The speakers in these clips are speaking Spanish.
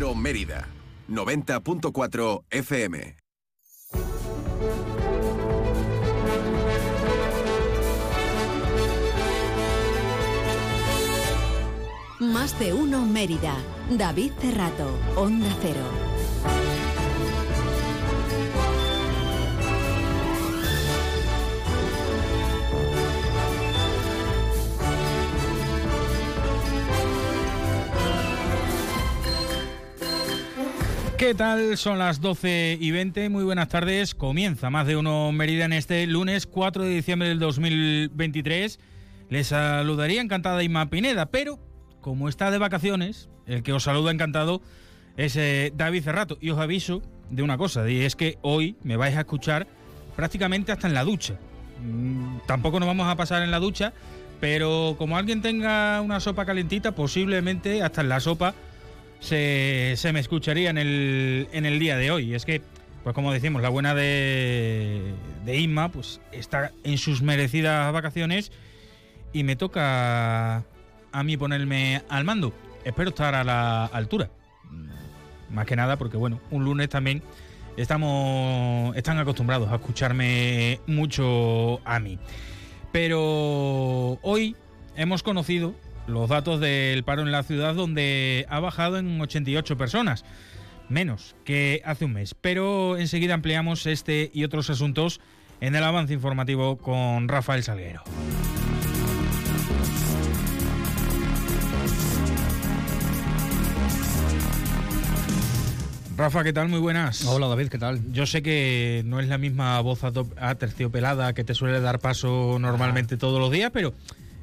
Cero Mérida, 90.4 FM. Más de uno Mérida. David Cerrato, Onda Cero. ¿Qué tal? Son las 12 y 20. Muy buenas tardes. Comienza más de uno Mérida en este lunes 4 de diciembre del 2023. Les saludaría encantada Inma Pineda, pero como está de vacaciones, el que os saluda encantado es eh, David Cerrato. Y os aviso de una cosa, y es que hoy me vais a escuchar prácticamente hasta en la ducha. Mm, tampoco nos vamos a pasar en la ducha, pero como alguien tenga una sopa calentita, posiblemente hasta en la sopa se, se me escucharía en el, en el día de hoy. Es que, pues como decimos, la buena de, de Inma pues está en sus merecidas vacaciones y me toca a mí ponerme al mando. Espero estar a la altura. Más que nada porque, bueno, un lunes también estamos están acostumbrados a escucharme mucho a mí. Pero hoy hemos conocido los datos del paro en la ciudad donde ha bajado en 88 personas, menos que hace un mes. Pero enseguida ampliamos este y otros asuntos en el avance informativo con Rafael Salguero. Rafa, ¿qué tal? Muy buenas. Hola David, ¿qué tal? Yo sé que no es la misma voz aterciopelada que te suele dar paso normalmente todos los días, pero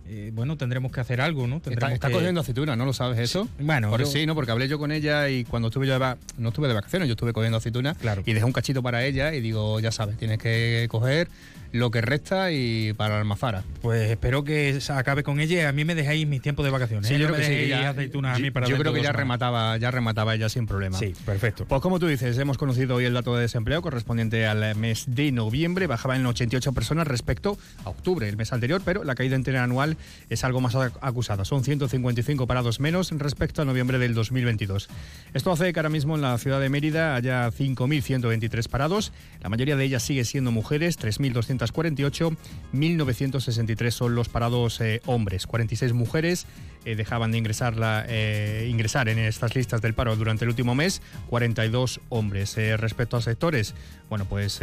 eh, bueno, tendremos que hacer algo, ¿no? Está, está que... cogiendo aceituna, ¿no lo sabes eso? Bueno, Por yo- sí, ¿no? Porque hablé yo con ella y cuando estuve yo de no estuve de vacaciones, yo estuve cogiendo aceituna Claro. y dejé un cachito para ella y digo, ya sabes, tienes que coger lo que resta y para la almazara. Pues espero que acabe con ella y a mí me dejáis mis tiempos de vacaciones. Sí, ¿eh? yo No creo me que sí, ya- aceitunas a mí yo- para yo dentro creo que de ya dos semanas. remataba, ya remataba ella sin problema. Sí, perfecto. Pues como tú dices, hemos conocido hoy el dato de desempleo correspondiente al mes de noviembre, bajaba en 88 personas respecto a octubre, el mes anterior, pero la caída interanual es algo más ac- acusada. Son 155 parados menos respecto a noviembre del 2022. Esto hace que ahora mismo en la ciudad de Mérida haya 5.123 parados. La mayoría de ellas sigue siendo mujeres, 3.248. 1.963 son los parados eh, hombres. 46 mujeres eh, dejaban de ingresar, la, eh, ingresar en estas listas del paro durante el último mes. 42 hombres. Eh, respecto a sectores, bueno, pues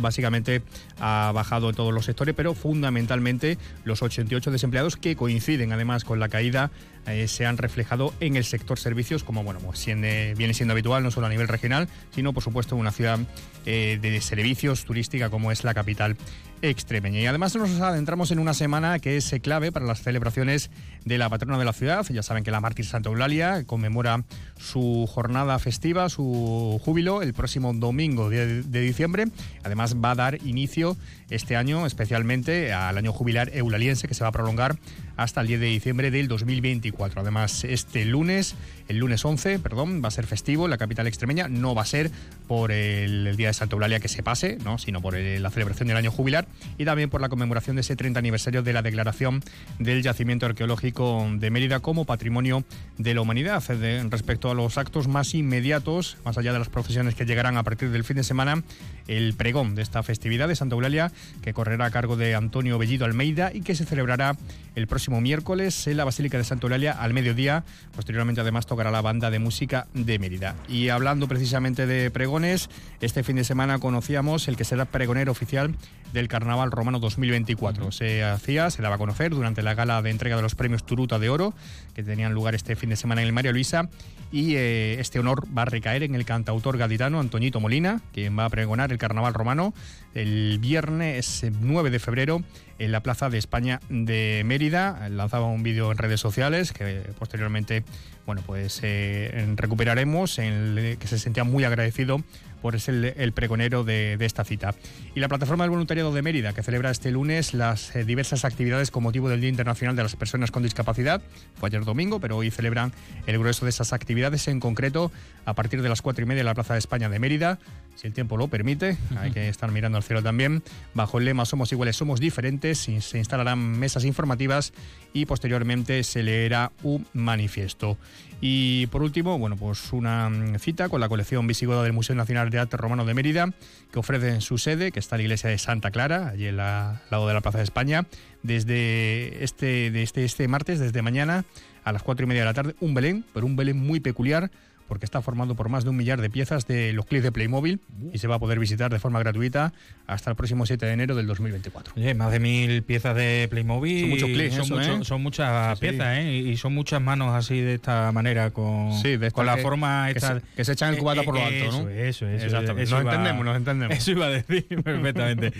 básicamente ha bajado en todos los sectores, pero fundamentalmente los 88 desempleados que coinciden además con la caída eh, se han reflejado en el sector servicios, como bueno, pues viene siendo habitual no solo a nivel regional, sino por supuesto en una ciudad eh, de servicios turística como es la capital extremeña. Y además nos adentramos en una semana que es clave para las celebraciones de la patrona de la ciudad. Ya saben que la mártir Santa Eulalia conmemora su jornada festiva, su júbilo, el próximo domingo de diciembre. Además va a dar inicio este año especialmente al año jubilar eulaliense que se va a prolongar hasta el 10 de diciembre del 2024. Además, este lunes, el lunes 11, perdón, va a ser festivo en la capital extremeña. No va a ser por el, día de Santa Eulalia que se pase, ¿no? sino por el- la celebración del año jubilar y también por la conmemoración de ese 30 aniversario de la declaración del yacimiento arqueológico de Mérida como patrimonio de la humanidad. De- respecto a los actos más inmediatos, más allá de las procesiones que llegarán a partir del fin de semana, el pregón de esta festividad de Santa Eulalia, que correrá a cargo de Antonio Bellido Almeida y que se celebrará el próximo miércoles en la Basílica de Santa Eulalia al mediodía. Posteriormente, además, tocará la banda de música de Mérida. Y hablando precisamente de pregones, este fin de semana conocíamos el que será pregonero oficial del Carnaval Romano 2024. Se hacía, se daba a conocer durante la gala de entrega de los premios Turuta de Oro, que tenían lugar este fin de semana en el María Luisa. Y eh, este honor va a recaer en el cantautor gaditano Antoñito Molina, quien va a pregonar el Carnaval Romano el viernes 9 de febrero en la Plaza de España de Mérida. Lanzaba un vídeo en redes sociales que posteriormente bueno, pues eh, recuperaremos, en el que se sentía muy agradecido por ser el, pregonero de, esta cita. Y la plataforma del voluntariado de Mérida, que celebra este lunes las eh, diversas actividades con motivo del Día Internacional de las Personas con Discapacidad, fue ayer domingo, pero hoy celebran el grueso de esas actividades, en concreto a partir de las cuatro y media en la Plaza de España de Mérida, si el tiempo lo permite, hay que estar mirando al cielo también. Bajo el lema Somos iguales, somos diferentes, se instalarán mesas informativas y posteriormente se leerá un manifiesto. Y por último, bueno, pues una mm, cita con la colección visigoda del Museo Nacional de Arte Romano de Mérida, que ofrece en su sede, que está en la iglesia de Santa Clara, allí al lado de la Plaza de España, desde este, este, este martes, desde mañana a las cuatro y media de la tarde, un Belén, pero un Belén muy peculiar porque está formado por más de un millar de piezas de los clips de Playmobil y se va a poder visitar de forma gratuita hasta el próximo 7 de enero del 2024. más de mil piezas de Playmobil. Son muchos clics, ¿eh? son, muchas piezas, ¿eh? Y son muchas manos así de esta manera, con, con la forma esta. Que se, echan el cubata por lo alto, ¿no? Eso, eso, eso. nos entendemos, nos entendemos. Eso iba a decir perfectamente.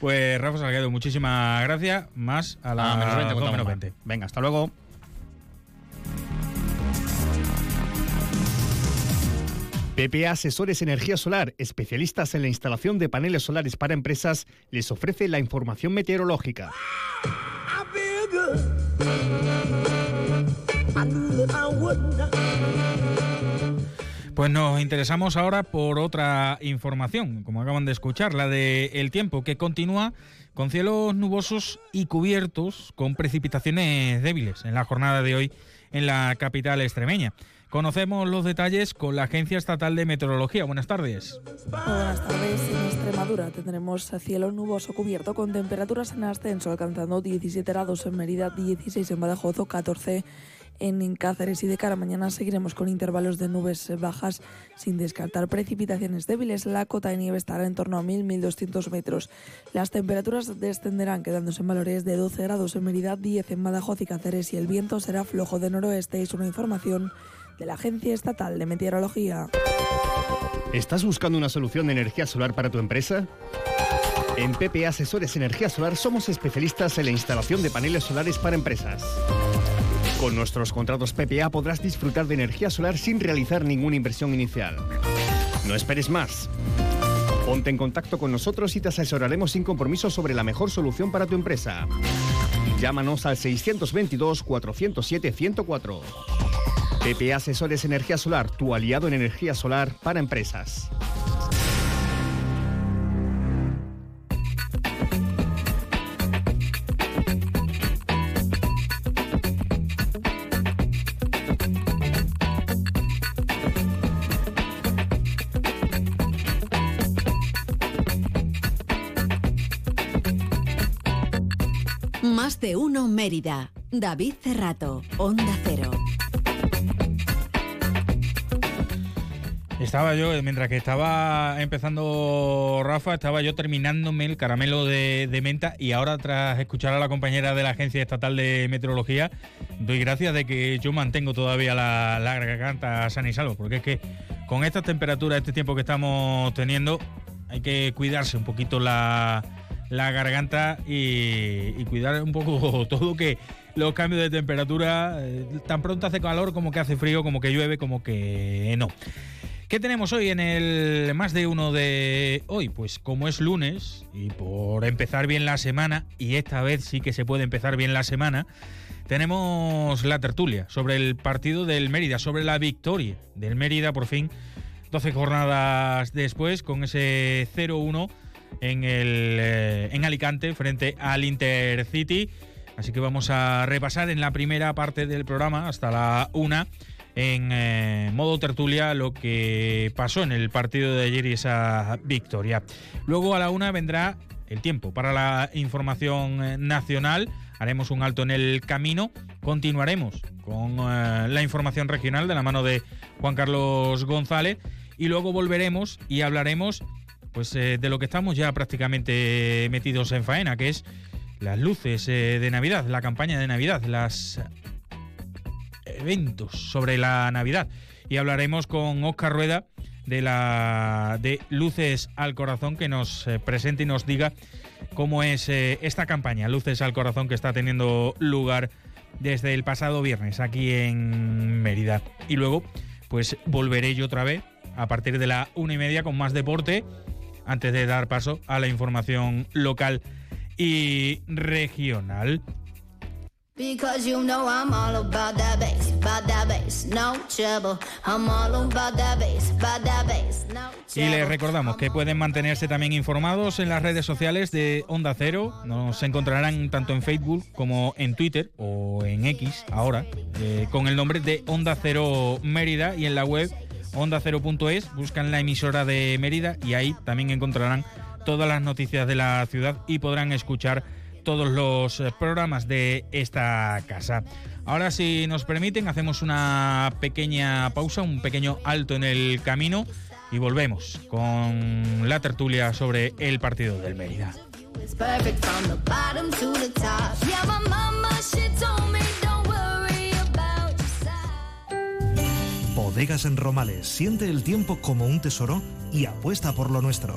pues Rafa Salguedo, muchísimas gracias. Más a la ah, menos 20. Venga, hasta luego. PPA Asesores Energía Solar, especialistas en la instalación de paneles solares para empresas, les ofrece la información meteorológica. Pues nos interesamos ahora por otra información, como acaban de escuchar, la de el tiempo, que continúa con cielos nubosos y cubiertos con precipitaciones débiles en la jornada de hoy en la capital extremeña. Conocemos los detalles con la Agencia Estatal de Meteorología. Buenas tardes. Buenas tardes. En Extremadura tendremos cielo nuboso cubierto con temperaturas en ascenso alcanzando 17 grados en Mérida, 16 en Badajoz o 14 en Cáceres y de cara a mañana seguiremos con intervalos de nubes bajas sin descartar precipitaciones débiles. La cota de nieve estará en torno a 1.000-1.200 metros. Las temperaturas descenderán quedándose en valores de 12 grados en Mérida, 10 en Badajoz y Cáceres y el viento será flojo de noroeste. Es una información de la Agencia Estatal de Meteorología. ¿Estás buscando una solución de energía solar para tu empresa? En PPA Asesores Energía Solar somos especialistas en la instalación de paneles solares para empresas. Con nuestros contratos PPA podrás disfrutar de energía solar sin realizar ninguna inversión inicial. No esperes más. Ponte en contacto con nosotros y te asesoraremos sin compromiso sobre la mejor solución para tu empresa. Llámanos al 622 407 104. PP Asesores Energía Solar, tu aliado en energía solar para empresas. Más de uno Mérida. David Cerrato, Onda Cero. Estaba yo, mientras que estaba empezando Rafa, estaba yo terminándome el caramelo de, menta y ahora tras escuchar a la compañera de la Agencia Estatal de Meteorología, doy gracias de que yo mantengo todavía la, la garganta sana y salvo, porque es que con estas temperaturas, este tiempo que estamos teniendo, hay que cuidarse un poquito la, garganta y, cuidar un poco todo que los cambios de temperatura, eh, tan pronto hace calor como que hace frío, como que llueve, como que no. ¿Qué tenemos hoy en el más de uno de hoy? Pues como es lunes y por empezar bien la semana, y esta vez sí que se puede empezar bien la semana, tenemos la tertulia sobre el partido del Mérida, sobre la victoria del Mérida por fin, 12 jornadas después, con ese 0-1 en, eh, en Alicante frente al Intercity. Así que vamos a repasar en la primera parte del programa hasta la una en eh, modo tertulia lo que pasó en el partido de ayer y esa victoria. Luego a la una vendrá el tiempo para la información eh, nacional. Haremos un alto en el camino. Continuaremos con eh, la información regional de la mano de Juan Carlos González. Y luego volveremos y hablaremos pues, de lo que estamos ya prácticamente metidos en faena, que es las luces de Navidad, la campaña de Navidad, las eventos sobre la Navidad. Y hablaremos con Oscar Rueda de la de Luces al Corazón que nos eh, presente y nos diga cómo es eh, esta campaña Luces al Corazón que está teniendo lugar desde el pasado viernes aquí en Mérida. Y luego pues volveré yo otra vez a partir de la una y media con más deporte, antes de dar paso a la información local y regional. Y les recordamos que pueden mantenerse también informados en las redes sociales de Onda Cero. Nos encontrarán tanto en Facebook como en Twitter o en X ahora, eh, con el nombre de Onda Cero Mérida y en la web onda0.es. Buscan la emisora de Mérida y ahí también encontrarán todas las noticias de la ciudad y podrán escuchar todos los eh, programas de esta casa. Ahora, si nos permiten, hacemos una pequeña pausa, un pequeño alto en el camino y volvemos con la tertulia sobre el partido del Mérida. Bodegas en Romales. Siente el tiempo como un tesoro y apuesta por lo nuestro.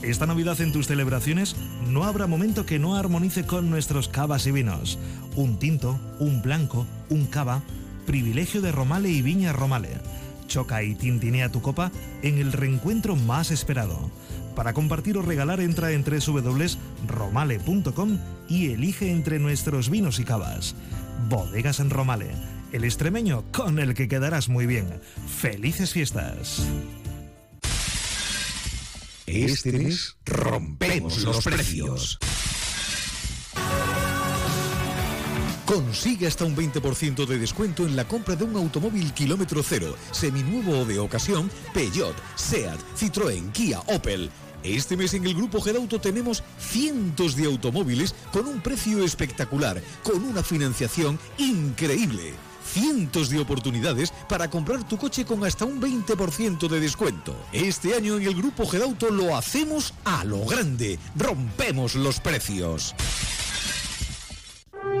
Esta Navidad en tus celebraciones no habrá momento que no armonice con nuestros cavas y vinos. Un tinto, un blanco, un cava, privilegio de Romale y Viña Romale. Choca y tintinea tu copa en el reencuentro más esperado. Para compartir o regalar entra en www.romale.com y elige entre nuestros vinos y cavas. Bodegas en Romale el extremeño con el que quedarás muy bien. Felices fiestas. Este mes rompemos los precios. Consigue hasta un 20% de descuento en la compra de un automóvil kilómetro cero, seminuevo o de ocasión, Peugeot, SEAT, Citroën, Kia, Opel. Este mes en el Grupo Gedauto tenemos cientos de automóviles con un precio espectacular, con una financiación increíble cientos de oportunidades para comprar tu coche con hasta un 20% de descuento. Este año en el Grupo Gedauto lo hacemos a lo grande. Rompemos los precios.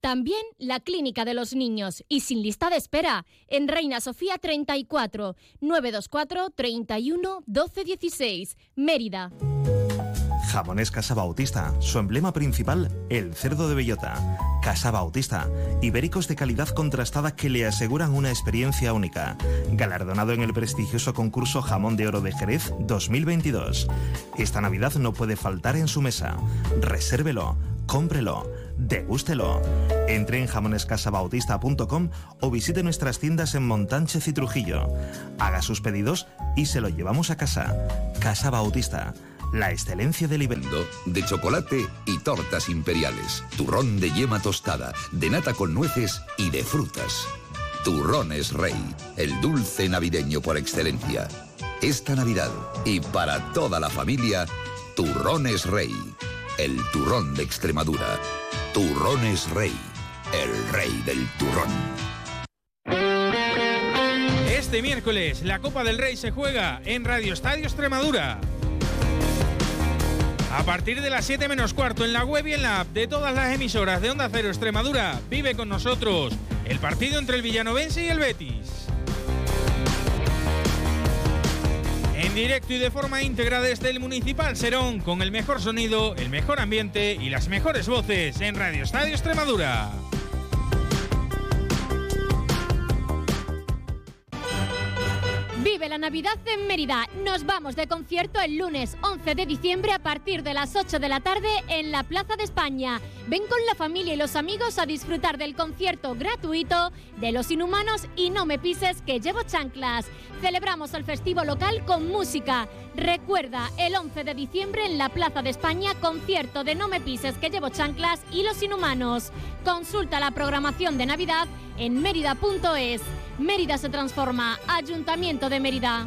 También la Clínica de los Niños y sin lista de espera en Reina Sofía 34 924 31 12 16 Mérida. Jamones Casa Bautista, su emblema principal, el cerdo de bellota. Casa Bautista, ibéricos de calidad contrastada que le aseguran una experiencia única. Galardonado en el prestigioso concurso Jamón de Oro de Jerez 2022. Esta Navidad no puede faltar en su mesa. Resérvelo, cómprelo, degústelo. Entre en jamonescasabautista.com o visite nuestras tiendas en Montánchez y Trujillo. Haga sus pedidos y se lo llevamos a casa. Casa Bautista la excelencia del Iberindo de chocolate y tortas imperiales, turrón de yema tostada, de nata con nueces y de frutas. Turrones Rey, el dulce navideño por excelencia. Esta Navidad y para toda la familia, Turrones Rey, el turrón de Extremadura. Turrones Rey, el rey del turrón. Este miércoles la Copa del Rey se juega en Radio Estadio Extremadura. A partir de las 7 menos cuarto en la web y en la app de todas las emisoras de Onda Cero Extremadura, vive con nosotros el partido entre el Villanovense y el Betis. En directo y de forma íntegra desde el Municipal Serón, con el mejor sonido, el mejor ambiente y las mejores voces en Radio Estadio Extremadura. Vive la Navidad en Mérida. Nos vamos de concierto el lunes 11 de diciembre a partir de las 8 de la tarde en la Plaza de España. Ven con la familia y los amigos a disfrutar del concierto gratuito de Los Inhumanos y No Me Pises que llevo chanclas. Celebramos el festivo local con música. Recuerda, el 11 de diciembre en la Plaza de España, concierto de No Me Pises que llevo chanclas y Los Inhumanos. Consulta la programación de Navidad en mérida.es. Mérida se transforma. Ayuntamiento de Mérida.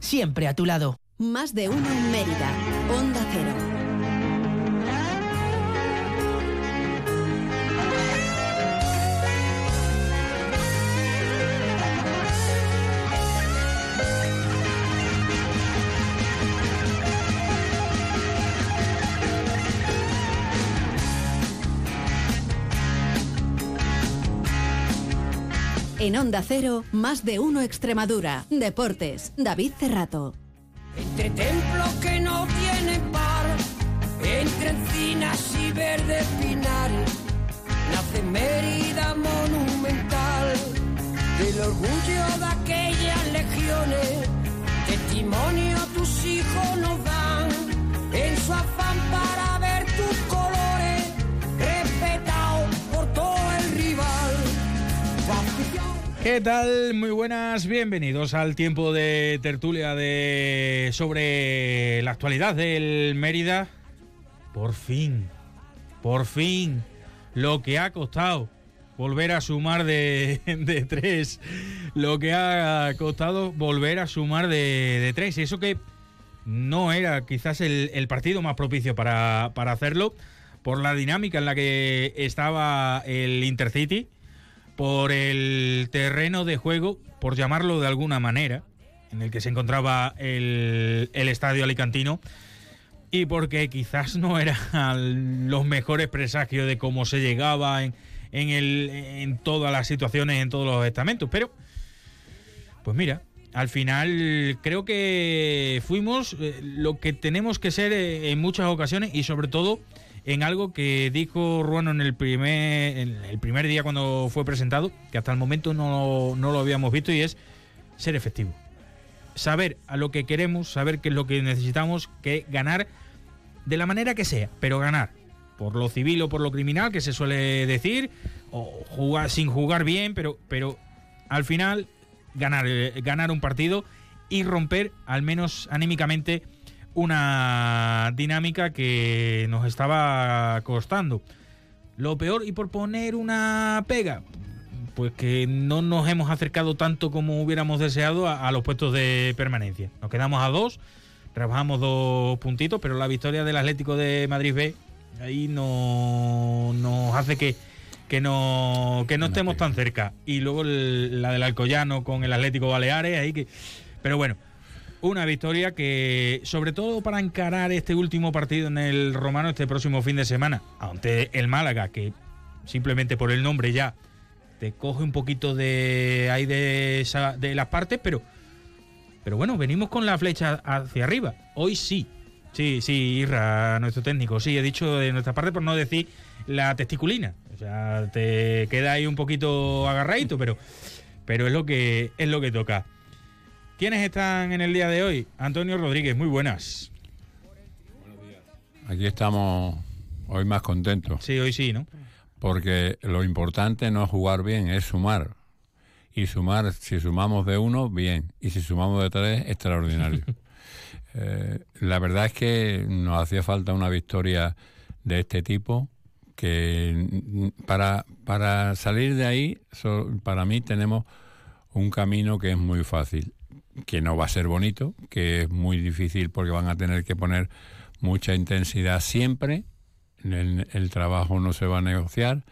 siempre a tu lado. Más de uno en Mérida. Onda Cero. En Onda Cero, más de uno Extremadura. Deportes, David Cerrato. Entre templos que no tienen par, entre encinas y verdes pinares, nace Mérida monumental, del orgullo de aquellas legiones, testimonio tus hijos nos dan, en su afán para ¿Qué tal? Muy buenas, bienvenidos al tiempo de tertulia de sobre la actualidad del Mérida. Por fin, por fin, lo que ha costado volver a sumar de, tres, lo que ha costado volver a sumar de, tres. Y eso que no era quizás el, el partido más propicio para, para hacerlo, por la dinámica en la que estaba el Intercity por el terreno de juego, por llamarlo de alguna manera, en el que se encontraba el, el estadio alicantino, y porque quizás no eran los mejores presagios de cómo se llegaba en, el, en todas las situaciones, en todos los estamentos. Pero, pues mira, al final creo que fuimos eh, lo que tenemos que ser eh, en muchas ocasiones y sobre todo en algo que dijo Ruano en el primer, en el primer día cuando fue presentado, que hasta el momento no, no lo habíamos visto, y es ser efectivo. Saber a lo que queremos, saber qué es lo que necesitamos, que ganar de la manera que sea, pero ganar. Por lo civil o por lo criminal, que se suele decir, o jugar sin jugar bien, pero, pero al final ganar, eh, ganar un partido y romper, al menos anímicamente, una dinámica que nos estaba costando. Lo peor, y por poner una pega, pues que no nos hemos acercado tanto como hubiéramos deseado a, a, los puestos de permanencia. Nos quedamos a dos, trabajamos dos puntitos, pero la victoria del Atlético de Madrid B ahí no nos hace que, que no, que no estemos tan cerca. Y luego el, la del Alcoyano con el Atlético Baleares, ahí que. Pero bueno, una victoria que, sobre todo para encarar este último partido en el Romano este próximo fin de semana, ante el Málaga, que simplemente por el nombre ya te coge un poquito de ahí de, de las partes, pero, pero bueno, venimos con la flecha hacia arriba. Hoy sí. Sí, sí, Irra, nuestro técnico. Sí, he dicho de nuestra parte por no decir la testiculina. O sea, te queda ahí un poquito agarradito, pero, pero es lo que es lo que toca. ¿Quiénes están en el día de hoy? Antonio Rodríguez, muy buenas. Aquí estamos hoy más contentos. Sí, hoy sí, ¿no? Porque lo importante no es jugar bien, es sumar. Y sumar, si sumamos de uno, bien. Y si sumamos de tres, extraordinario. eh, la verdad es que nos hacía falta una victoria de este tipo que para, para salir de ahí, so, para mí tenemos un camino que es muy fácil que no va a ser bonito, que es muy difícil porque van a tener que poner mucha intensidad siempre, el, el trabajo no se va a negociar,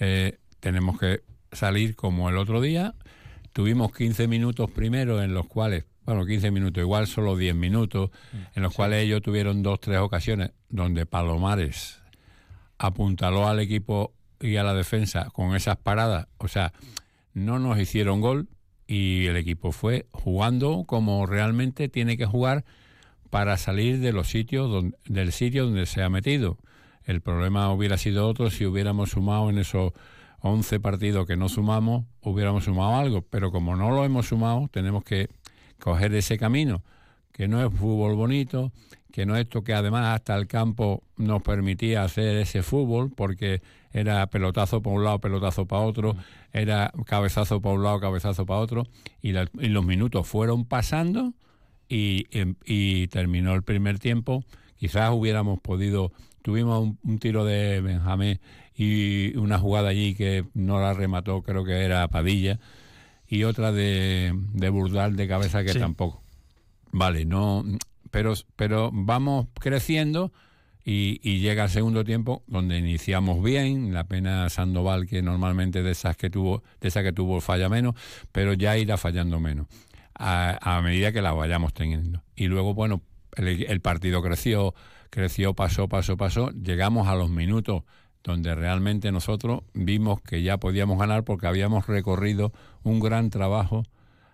eh, tenemos que salir como el otro día, tuvimos 15 minutos primero en los cuales, bueno, 15 minutos, igual solo 10 minutos, en los sí. cuales ellos tuvieron dos, tres ocasiones donde Palomares apuntaló al equipo y a la defensa con esas paradas, o sea, no nos hicieron gol, y el equipo fue jugando como realmente tiene que jugar para salir de los sitios donde, del sitio donde se ha metido. El problema hubiera sido otro si hubiéramos sumado en esos 11 partidos que no sumamos, hubiéramos sumado algo, pero como no lo hemos sumado, tenemos que, coger ese camino, que no es fútbol bonito, que no esto que además hasta el campo nos permitía hacer ese fútbol, porque era pelotazo para un lado, pelotazo para otro, era cabezazo para un lado, cabezazo para otro, y, y los minutos fueron pasando y, y, terminó el primer tiempo. Quizás hubiéramos podido, tuvimos un, tiro de Benjamín y una jugada allí que no la remató, creo que era Padilla, y otra de, de Burdal de cabeza que tampoco. Vale, no, pero, pero vamos creciendo y, llega el segundo tiempo donde iniciamos bien, la pena Sandoval que normalmente de esas que tuvo, de esa que tuvo falla menos, pero ya irá fallando menos a, medida que la vayamos teniendo. Y luego, bueno, el, partido creció, creció, pasó, pasó, pasó, llegamos a los minutos donde realmente nosotros vimos que ya podíamos ganar porque habíamos recorrido un gran trabajo,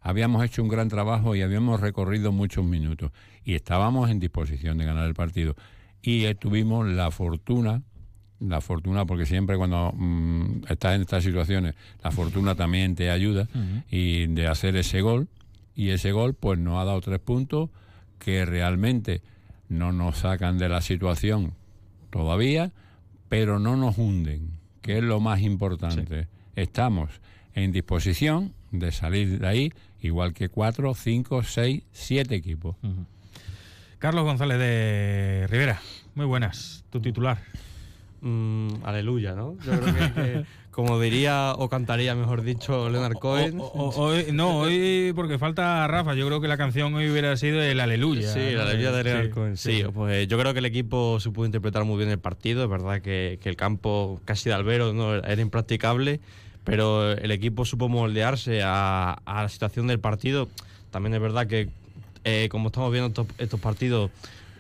habíamos hecho un gran trabajo y habíamos recorrido muchos minutos y estábamos en disposición de ganar el partido y tuvimos la fortuna, la fortuna, porque siempre cuando mm, estás en estas situaciones, la fortuna también te ayuda, y de hacer ese gol, y ese gol pues nos ha dado tres puntos que realmente no nos sacan de la situación todavía, pero no nos hunden, que es lo más importante. Estamos en disposición de salir de ahí, igual que cuatro, cinco, seis, siete equipos. Carlos González de Rivera, muy buenas, tu titular. Mm, aleluya, ¿no? Yo creo que, como diría o cantaría, mejor dicho, Leonard Cohen. no, hoy porque falta Rafa, yo creo que la canción hoy hubiera sido el aleluya. Sí, el aleluya de Leonard Cohen. Sí, pues yo creo que el equipo se pudo interpretar muy bien el partido, es verdad que, el campo casi de albero ¿no? era impracticable, pero el equipo supo moldearse a, a la situación del partido. También es verdad que eh, como estamos viendo estos, partidos,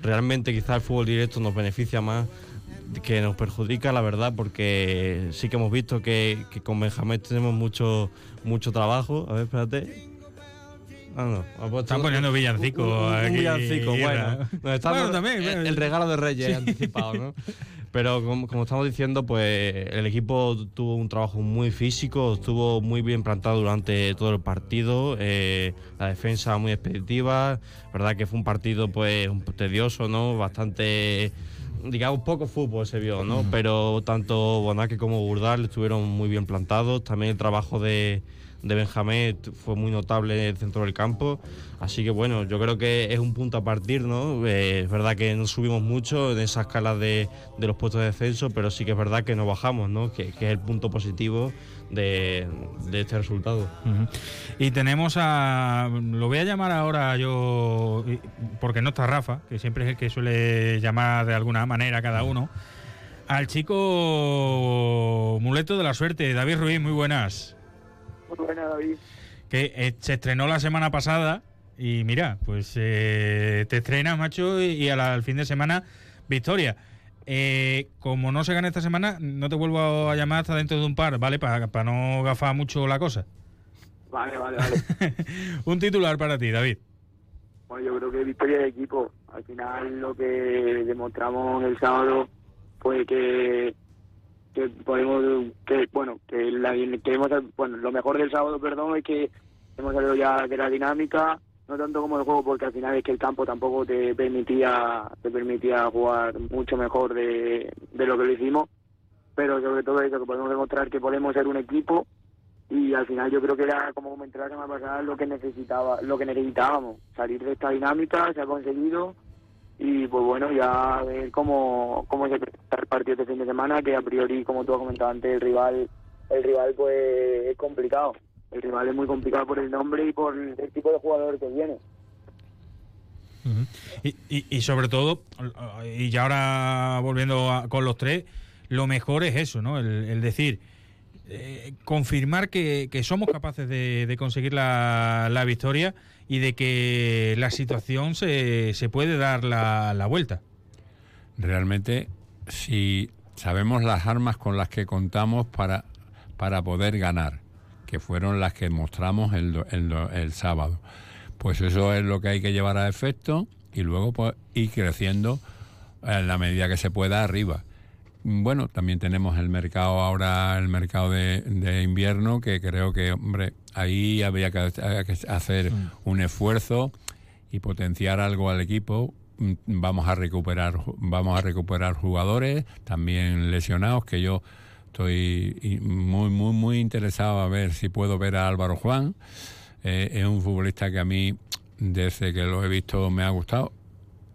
realmente quizás el fútbol directo nos beneficia más que nos perjudica, la verdad, porque sí que hemos visto que, con Benjamín tenemos mucho, mucho trabajo. A ver, espérate. No. Están poniendo villancicos. Un, villancico, bueno. bueno también, el, el, regalo de Reyes anticipado, ¿no? Pero como, estamos diciendo, pues el equipo tuvo un trabajo muy físico, estuvo muy bien plantado durante todo el partido, eh, la defensa muy expeditiva, verdad que fue un partido pues tedioso, ¿no? Bastante digamos, poco fútbol se vio, ¿no? Pero tanto Bonaque como Burdal estuvieron muy bien plantados. También el trabajo de, de Benjamín fue muy notable en el centro del campo. Así que bueno, yo creo que es un punto a partir, ¿no? Eh, es verdad que no subimos mucho en esa escala de, los puestos de descenso, pero sí que es verdad que no bajamos, ¿no? Que, es el punto positivo de, este resultado. Y tenemos a. Lo voy a llamar ahora yo, porque no está Rafa, que siempre es el que suele llamar de alguna manera cada uno. Al chico muleto de la suerte, David Ruiz, muy buenas. David. Que eh, se estrenó la semana pasada y mira, pues eh, te estrenas, macho, y, al fin de semana, victoria. Eh, como no se gana esta semana, no te vuelvo a llamar hasta dentro de un par, ¿vale? Para no gafar mucho la cosa. Vale, vale, vale. un titular para ti, David. Bueno, yo creo que victoria de equipo. Al final lo que demostramos el sábado fue que que podemos que bueno que, la, hemos bueno lo mejor del sábado perdón es que hemos salido ya de la dinámica no tanto como el juego porque al final es que el campo tampoco te permitía te permitía jugar mucho mejor de, de lo que lo hicimos. Pero sobre todo eso que podemos demostrar que podemos ser un equipo y al final yo creo que era como comenté la semana pasada lo que necesitaba lo que necesitábamos. Salir de esta dinámica se ha conseguido y pues bueno, ya ver cómo, cómo se partido este fin de semana, que a priori, como tú has comentado antes, el rival, el rival pues es complicado. El rival es muy complicado por el nombre y por el tipo de jugador que viene. y, y, sobre todo, y ya ahora volviendo con los tres, lo mejor es eso, ¿no? El, decir, eh, confirmar que, que, somos capaces de, de conseguir la, la victoria y de que la situación se, se puede dar la, la vuelta. Realmente, si sabemos las armas con las que contamos para, para poder ganar, que fueron las que mostramos el, el, el sábado, pues eso es lo que hay que llevar a efecto y luego pues, ir creciendo en la medida que se pueda arriba. Bueno, también tenemos el mercado ahora, el mercado de, invierno, que creo que, hombre, ahí habría que, hacer un esfuerzo y potenciar algo al equipo. Mm, vamos a recuperar, vamos a recuperar jugadores, también lesionados, que yo estoy muy, muy, muy interesado a ver si puedo ver a Álvaro Juan. Eh, es un futbolista que a mí, desde que lo he visto, me ha gustado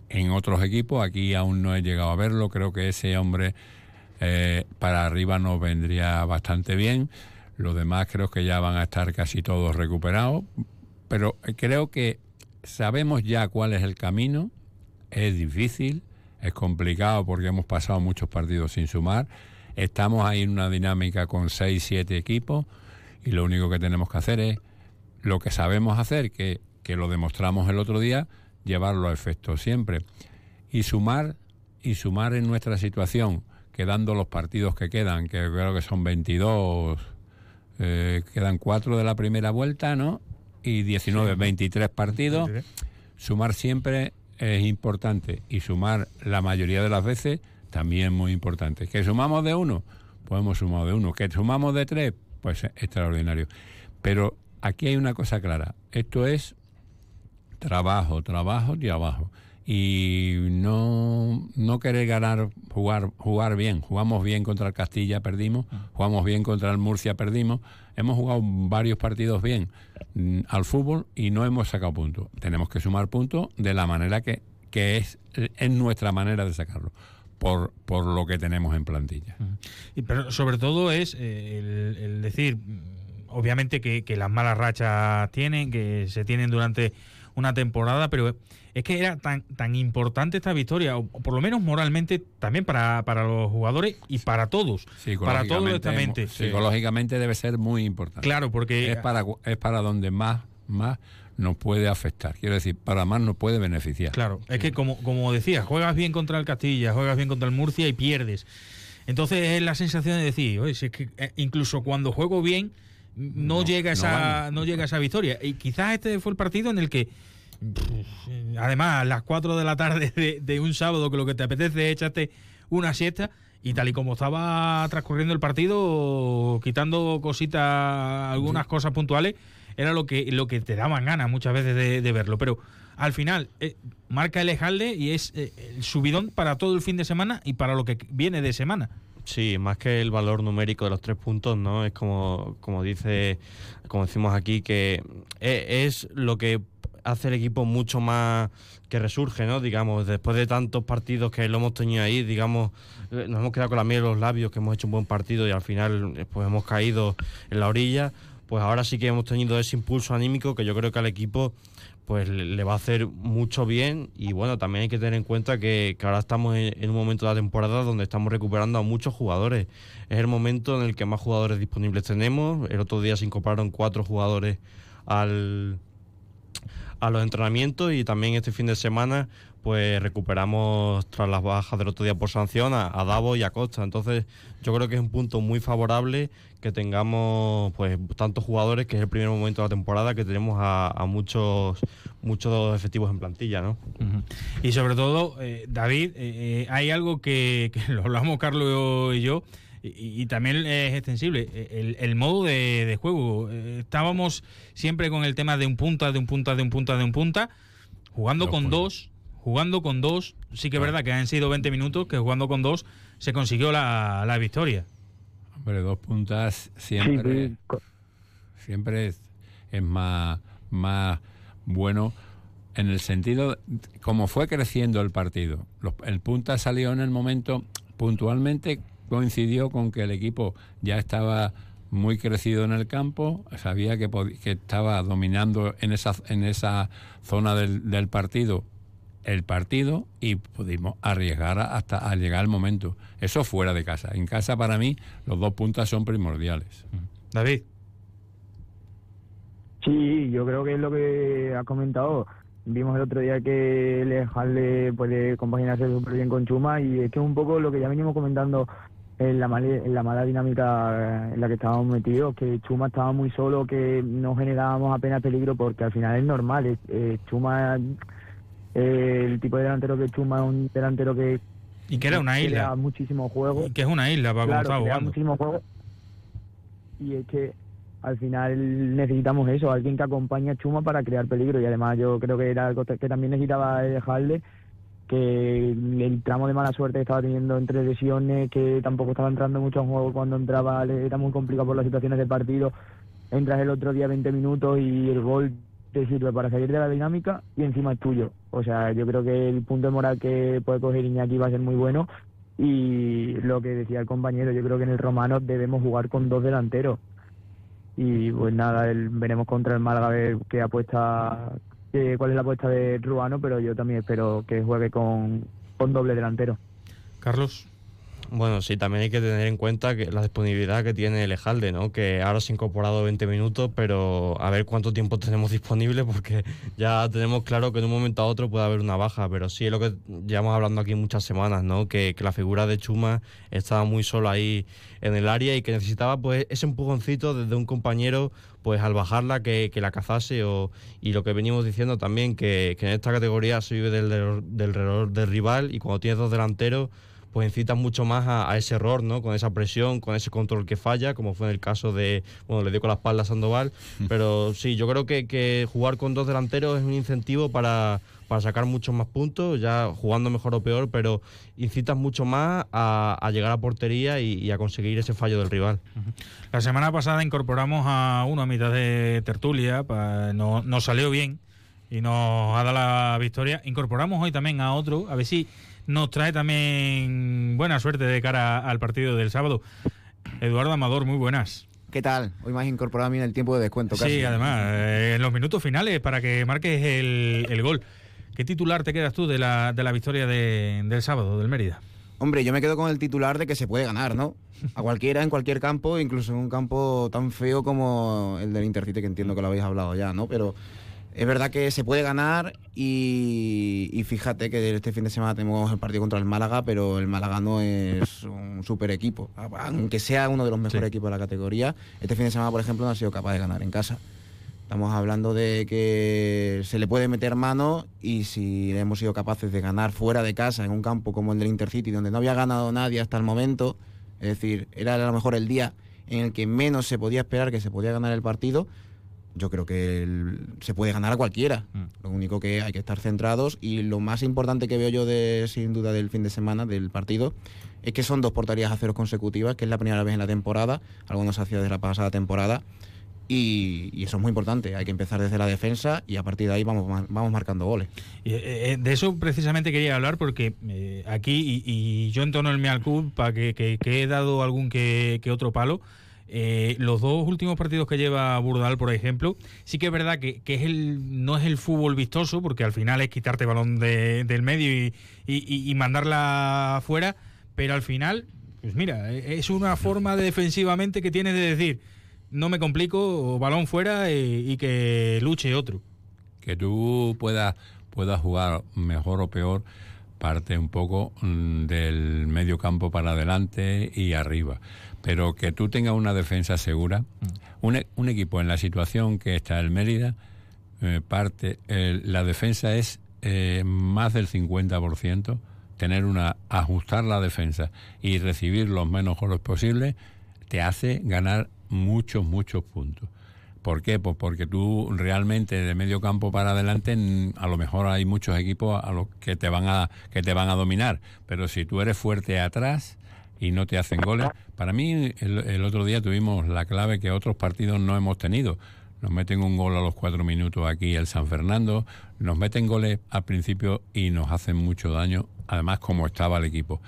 en otros equipos. Aquí aún no he llegado a verlo. Creo que ese hombre eh, para arriba nos vendría bastante bien. Los demás creo que ya van a estar casi todos recuperados. Pero creo que sabemos ya cuál es el camino. Es difícil, es complicado porque hemos pasado muchos partidos sin sumar. Estamos ahí en una dinámica con 6, 7 equipos y lo único que tenemos que hacer es lo que sabemos hacer, que, que lo demostramos el otro día, llevarlo a efecto siempre. Y sumar, y sumar en nuestra situación, quedando los partidos que quedan, que creo que son 22, eh, quedan 4 de la primera vuelta, ¿no? Y 19, 23 partidos. Sumar siempre es importante y sumar la mayoría de las veces también muy importante. ¿Que sumamos de uno? Pues hemos sumado de uno. ¿Que sumamos de tres? Pues extraordinario. Pero aquí hay una cosa clara. Esto es trabajo, trabajo y abajo. Y no, no querer ganar, jugar, jugar bien. Jugamos bien contra el Castilla, perdimos. Jugamos bien contra el Murcia, perdimos. Hemos jugado varios partidos bien mm, al fútbol y no hemos sacado puntos. Tenemos que sumar puntos de la manera que, que es, es nuestra manera de sacarlo. Por, por, lo que tenemos en plantilla. Y pero sobre todo es eh, el, decir, mm, obviamente que, que, las malas rachas tienen, que se tienen durante una temporada, pero es que era tan, tan importante esta victoria, o por lo menos moralmente, también para, para los jugadores y para todos. Para todos mente. Psicológicamente debe ser muy importante. Claro, porque... Es para, es para donde más, más nos puede afectar. Quiero decir, para más nos puede beneficiar. Claro, es que como, como decía, juegas bien contra el Castilla, juegas bien contra el Murcia y pierdes. Entonces es la sensación de decir, oye, si es que eh, incluso cuando juego bien, no, llega esa no, llega esa victoria y quizás este fue el partido en el que además a las 4 de la tarde de, un sábado que lo que te apetece es echarte una siesta y tal y como estaba transcurriendo el partido quitando cositas algunas cosas puntuales era lo que lo que te daban ganas muchas veces de, verlo. Pero al final eh, marca el Ejalde y es eh, el subidón para todo el fin de semana y para lo que viene de semana. Sí, más que el valor numérico de los tres puntos, ¿no? Es como, como dice, como decimos aquí, que e, es, lo que hace el equipo mucho más que resurge, ¿no? Digamos, después de tantos partidos que lo hemos tenido ahí, digamos, eh, nos hemos quedado con la miel en los labios, que hemos hecho un buen partido y al final eh, pues hemos caído en la orilla, pues ahora sí que hemos tenido ese impulso anímico que yo creo que al equipo pues le va a hacer mucho bien y bueno, también hay que tener en cuenta que, ahora estamos en, un momento de la temporada donde estamos recuperando a muchos jugadores. Es el momento en el que más jugadores disponibles tenemos. El otro día se incorporaron cuatro jugadores al, a los entrenamientos y también este fin de semana pues recuperamos tras las bajas del otro día por sanción a, Davo y a Costa. Entonces yo creo que es un punto muy favorable que tengamos pues tantos jugadores, que es el primer momento de la temporada, que tenemos a, muchos muchos efectivos en plantilla, ¿no? Y sobre todo, eh, David, eh, eh, hay algo que, lo hablamos Carlos y yo, y, también es extensible, el, modo de, juego. Estábamos siempre con el tema de un punta, de un punta, de un punta, de un punta, jugando con dos jugando con dos, sí que es verdad que han sido 20 minutos, que jugando con dos se consiguió la, la victoria. Hombre, dos puntas siempre, siempre es, es, más, más bueno en el sentido, como fue creciendo el partido. el punta salió en el momento, puntualmente coincidió con que el equipo ya estaba muy crecido en el campo, sabía que, que estaba dominando en esa, en esa zona del, del partido el partido y pudimos arriesgar hasta a llegar al momento. Eso fuera de casa. En casa para mí los dos puntas son primordiales. Mm. David. Sí, yo creo que es lo que has comentado. Vimos el otro día que Lejalde puede compaginarse súper bien con Chuma y es que es un poco lo que ya venimos comentando en la, en la mala dinámica en la que estábamos metidos, que Chuma estaba muy solo, que no generábamos apenas peligro porque al final es normal. Chuma el tipo de delantero que Chuma es un delantero que Y que era una isla. muchísimo juego. Y que es una isla para claro, muchísimo juego. Y es que al final necesitamos eso, alguien que acompañe a Chuma para crear peligro. Y además yo creo que era algo que también necesitaba dejarle que el tramo de mala suerte que estaba teniendo entre lesiones, que tampoco estaba entrando mucho en juego cuando entraba, era muy complicado por las situaciones de partido. Entras el otro día 20 minutos y el gol te sirve para salir de la dinámica y encima es tuyo. O sea, yo creo que el punto de moral que puede coger Iñaki va a ser muy bueno y lo que decía el compañero, yo creo que en el Romano debemos jugar con dos delanteros. Y pues nada, veremos contra el Málaga a ver qué apuesta cuál es la apuesta de Ruano, pero yo también espero que juegue con, con doble delantero. Carlos. Bueno, sí, también hay que tener en cuenta que la disponibilidad que tiene Lejalde, ¿no? Que ahora se ha incorporado 20 minutos, pero a ver cuánto tiempo tenemos disponible, porque ya tenemos claro que en un momento a otro puede haber una baja, pero sí es lo que llevamos hablando aquí muchas semanas, ¿no? Que, que la figura de Chuma estaba muy solo ahí en el área y que necesitaba pues ese empujoncito desde un compañero pues al bajarla que, que la cazase o, y lo que venimos diciendo también que, que en esta categoría se vive del, del, del, del rival y cuando tienes dos delanteros pues incitas mucho más a, ese error, ¿no? Con esa presión, con ese control que falla, como fue en el caso de, bueno, le dio con la espalda a Sandoval, pero sí, yo creo que, que jugar con dos delanteros es un incentivo para, para sacar muchos más puntos, ya jugando mejor o peor, pero incitas mucho más a, llegar a portería y, a conseguir ese fallo del rival. La semana pasada incorporamos a uno a mitad de tertulia, no, nos salió bien y nos ha dado la victoria. Incorporamos hoy también a otro, a ver si nos trae también buena suerte de cara al partido del sábado. Eduardo Amador, muy buenas. ¿Qué tal? Hoy más incorporado a mí en el tiempo de descuento. Sí, además, eh, en los minutos finales para que marques el, gol. ¿Qué titular te quedas tú de la, de la victoria del sábado, del Mérida? Hombre, yo me quedo con el titular de que se puede ganar, ¿no? A cualquiera, en cualquier campo, incluso en un campo tan feo como el del Intercity, que entiendo que lo habéis hablado ya, ¿no? Pero es verdad que se puede ganar y, fíjate que este fin de semana tenemos el partido contra el Málaga, pero el Málaga no es un super equipo. Aunque sea uno de los mejores equipos de la categoría, este fin de semana, por ejemplo, no ha sido capaz de ganar en casa. Estamos hablando de que se le puede meter mano y si hemos sido capaces de ganar fuera de casa en un campo como el del Intercity, donde no había ganado nadie hasta el momento, es decir, era a lo mejor el día en el que menos se podía esperar que se podía ganar el partido, yo creo que se puede ganar a cualquiera. Mm. Lo único que hay que estar centrados y lo más importante que veo yo de sin duda del fin de semana del partido es que son dos porterías a cero consecutivas, que es la primera vez en la temporada, algo no se hacía desde la pasada temporada. Y, eso es muy importante, hay que empezar desde la defensa y a partir de ahí vamos, vamos marcando goles. Eh, eh, de eso precisamente quería hablar porque eh, aquí, y, yo entono el mea culpa, que, que, que he dado algún que, que otro palo, eh, los dos últimos partidos que lleva Burdal, por ejemplo, sí que es verdad que, es el, no es el fútbol vistoso, porque al final es quitarte balón del medio y, mandarla fuera, pero al final, pues mira, es una forma defensivamente que tienes de decir, no me complico, balón fuera y, que luche otro. Que tú puedas, puedas jugar mejor o peor parte un poco mm, del medio campo para adelante y arriba pero que tú tengas una defensa segura, mm. e, un, equipo en la situación que está el Mérida, eh, parte, la defensa es eh, más del 50%, tener una, ajustar la defensa y recibir los menos goles posibles, te hace ganar muchos, muchos puntos. ¿Por qué? Pues porque tú realmente de medio campo para adelante a lo mejor hay muchos equipos a los que te van a que te van a dominar, pero si tú eres fuerte atrás, y no te hacen goles. Para mí, el, otro día tuvimos la clave que otros partidos no hemos tenido. Nos meten un gol a los cuatro minutos aquí el San Fernando, nos meten goles al principio y nos hacen mucho daño, además como estaba el equipo.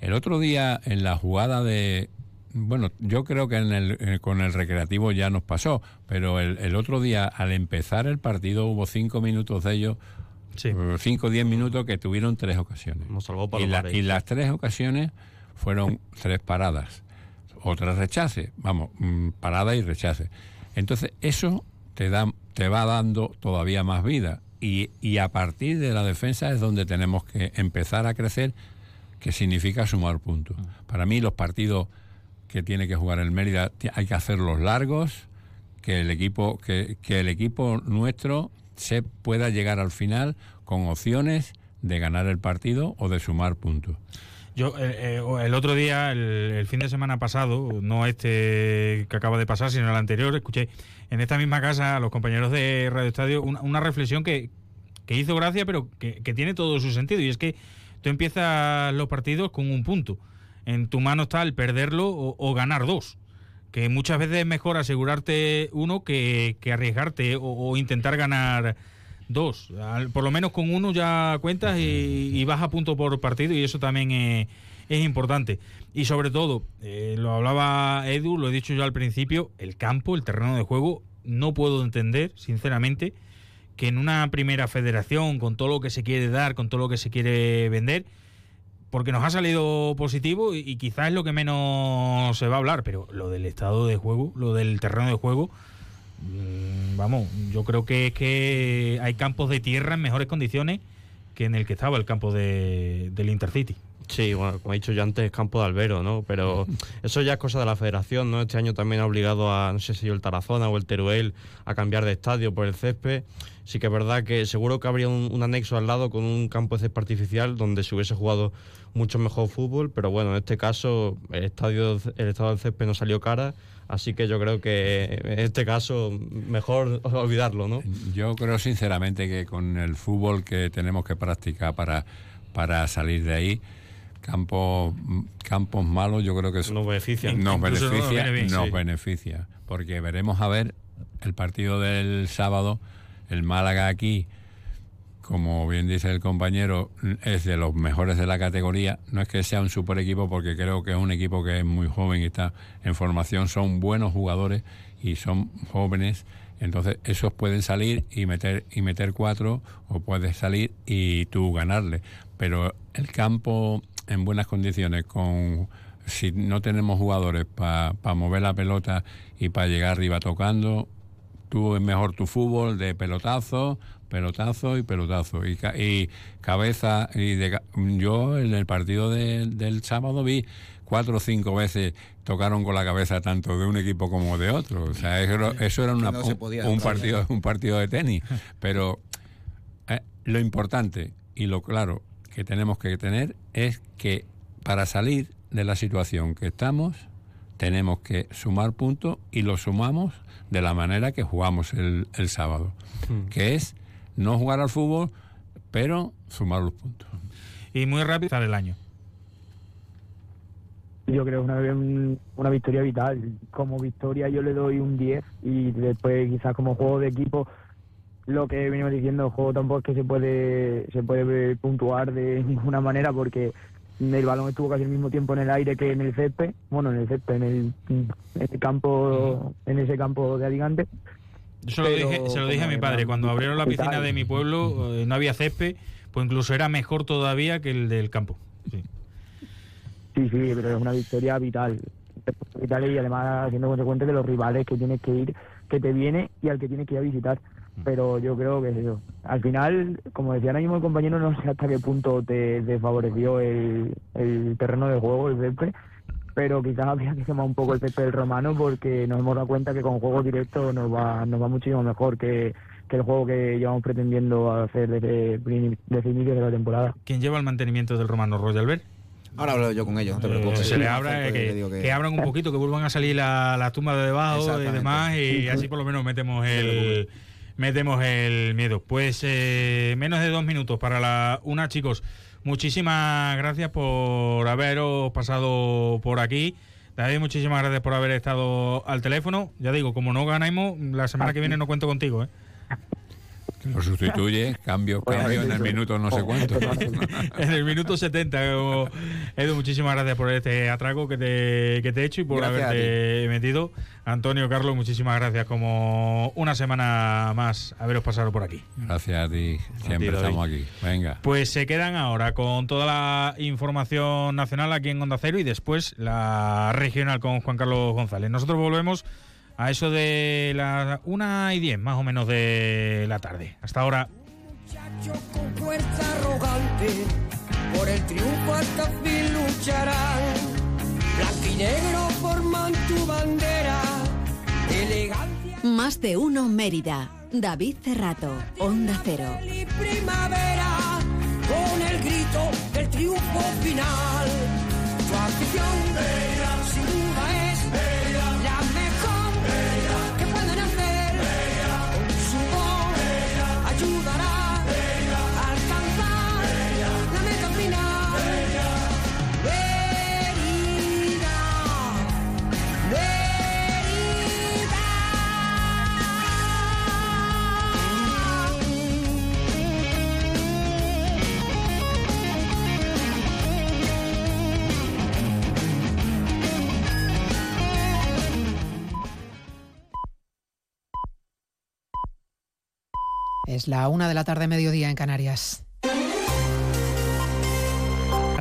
El otro día en la jugada de... Bueno, yo creo que en el, eh, con el recreativo ya nos pasó, pero el, otro día al empezar el partido hubo cinco minutos de ellos, sí. Eh, cinco o diez minutos que tuvieron tres ocasiones. y las tres ocasiones fueron tres paradas o tres rechaces, vamos, mm, parada y rechace. Entonces eso te, da, te va dando todavía más vida y, y a partir de la defensa es donde tenemos que empezar a crecer, que significa sumar puntos. Mm. Para mí los partidos que tiene que jugar el Mérida hay que hacerlos largos, que el equipo, que, que el equipo nuestro se pueda llegar al final con opciones de ganar el partido o de sumar puntos. Yo eh, eh, el otro día, el, fin de semana pasado, no este que acaba de pasar, sino el anterior, escuché en esta misma casa a los compañeros de Radio Estadio una, reflexión que, hizo gracia, pero que, tiene todo su sentido. Y es que tú empiezas los partidos con un punto. En tu mano está el perderlo o, ganar dos. Que muchas veces es mejor asegurarte uno que, arriesgarte o intentar ganar Dos. por lo menos con uno ya cuentas y, vas a punto por partido y eso también es, importante. Y sobre todo, eh, lo hablaba Edu, lo he dicho yo al principio, el campo, el terreno de juego, no puedo entender, sinceramente, que en una primera federación, con todo lo que se quiere dar, con todo lo que se quiere vender, porque nos ha salido positivo y, quizás es lo que menos se va a hablar, pero lo del estado de juego, lo del terreno de juego, Mm, vamos, yo creo que es que hay campos de tierra en mejores condiciones que en el que estaba el campo de, del Intercity. Sí, bueno, como he dicho yo antes, es campo de albero, ¿no? Pero eso ya es cosa de la federación, ¿no? Este año también ha obligado a, no sé si el Tarazona o el Teruel a cambiar de estadio por el césped. Sí que es verdad que seguro que habría un, anexo al lado con un campo de césped artificial donde se hubiese jugado mucho mejor fútbol, pero bueno, en este caso el estadio, el estado del césped no salió cara Así que yo creo que en este caso mejor olvidarlo, ¿no? Yo creo sinceramente que con el fútbol que tenemos que practicar para, para salir de ahí, campos campos malos yo creo que nos beneficia. Nos beneficia, nos beneficia, porque veremos a ver el partido del sábado, el Málaga aquí como bien dice el compañero, es de los mejores de la categoría. No es que sea un super equipo, porque creo que es un equipo que es muy joven y está en formación. Son buenos jugadores y son jóvenes. Entonces, esos pueden salir y meter, y meter cuatro, o puedes salir y tú ganarle. Pero el campo en buenas condiciones, con si no tenemos jugadores para mover la pelota y para llegar arriba tocando, tú es mejor tu fútbol de pelotazo pelotazo y pelotazo. Y, y cabeza y de, yo en el partido del sábado vi cuatro o cinco veces tocaron con la cabeza tanto de un equipo como de otro. O sea eso, era una, un, partido un partido de tenis. Pero eh, lo importante y lo claro que tenemos que tener es que para salir de la situación que estamos tenemos que sumar puntos y lo sumamos de la manera que jugamos el, el sábado, hmm. que es no jugar al fútbol, pero sumar los puntos. Y muy rápido el año. Yo creo que una, una victoria vital. Como victoria yo le doy un 10 y después quizás como juego de equipo lo que venimos diciendo, el juego tampoco es que se puede se puede puntuar de ninguna manera porque el balón estuvo casi al mismo tiempo en el aire que en el césped, bueno, en el césped, en el, en el campo, en ese campo de Adigante se lo dije a mi padre, cuando abrieron la piscina de mi pueblo eh, no había césped, pues incluso era mejor todavía que el del campo. Sí, sí, pero es una victoria vital. Vital y además siendo consecuente de los rivales que tienes que ir, que te viene y al que tienes que ir a visitar. Pero yo creo que eso. Al final, como decía ahora mismo el compañero, no sé hasta qué punto te, favoreció el, el terreno de juego, el césped pero quizás habría que quemar un poco el pepe del romano porque nos hemos dado cuenta que con juego directo nos va, nos va muchísimo mejor que, el juego que llevamos pretendiendo hacer desde, desde inicio de la temporada. ¿Quién lleva el mantenimiento del romano, Roger Ahora hablo yo con ellos, no te eh, preocupes. se le abra, que, abran un poquito, que vuelvan a salir las la tumbas de debajo y demás, y así por lo menos metemos el metemos el miedo. Pues eh, menos de dos minutos para la una, chicos. Muchísimas gracias por haberos pasado por aquí. David, muchísimas gracias por haber estado al teléfono. Ya digo, como no ganamos, la semana que viene no cuento contigo. ¿eh? Lo sustituye, cambio, cambio en el minuto no sé cuánto. en el minuto 70. Edu, muchísimas gracias por este atraco que te, que te he hecho y por haberte metido. Antonio, Carlos, muchísimas gracias como una semana más haberos pasado por aquí. Gracias a ti, siempre estamos aquí. Venga. Pues se quedan ahora con toda la información nacional aquí en Onda Cero y después la regional con Juan Carlos González. Nosotros volvemos a eso de las una y diez más o menos de la tarde. Hasta ahora. con fuerza arrogante, por el triunfo hasta fin lucharán. Blanco y negro forman tu bandera, elegancia. Más de uno Mérida. David Cerrato, Onda Cero. primavera, con grito del triunfo final. Tu afición, sin la una de la tarde, mediodía en Canarias.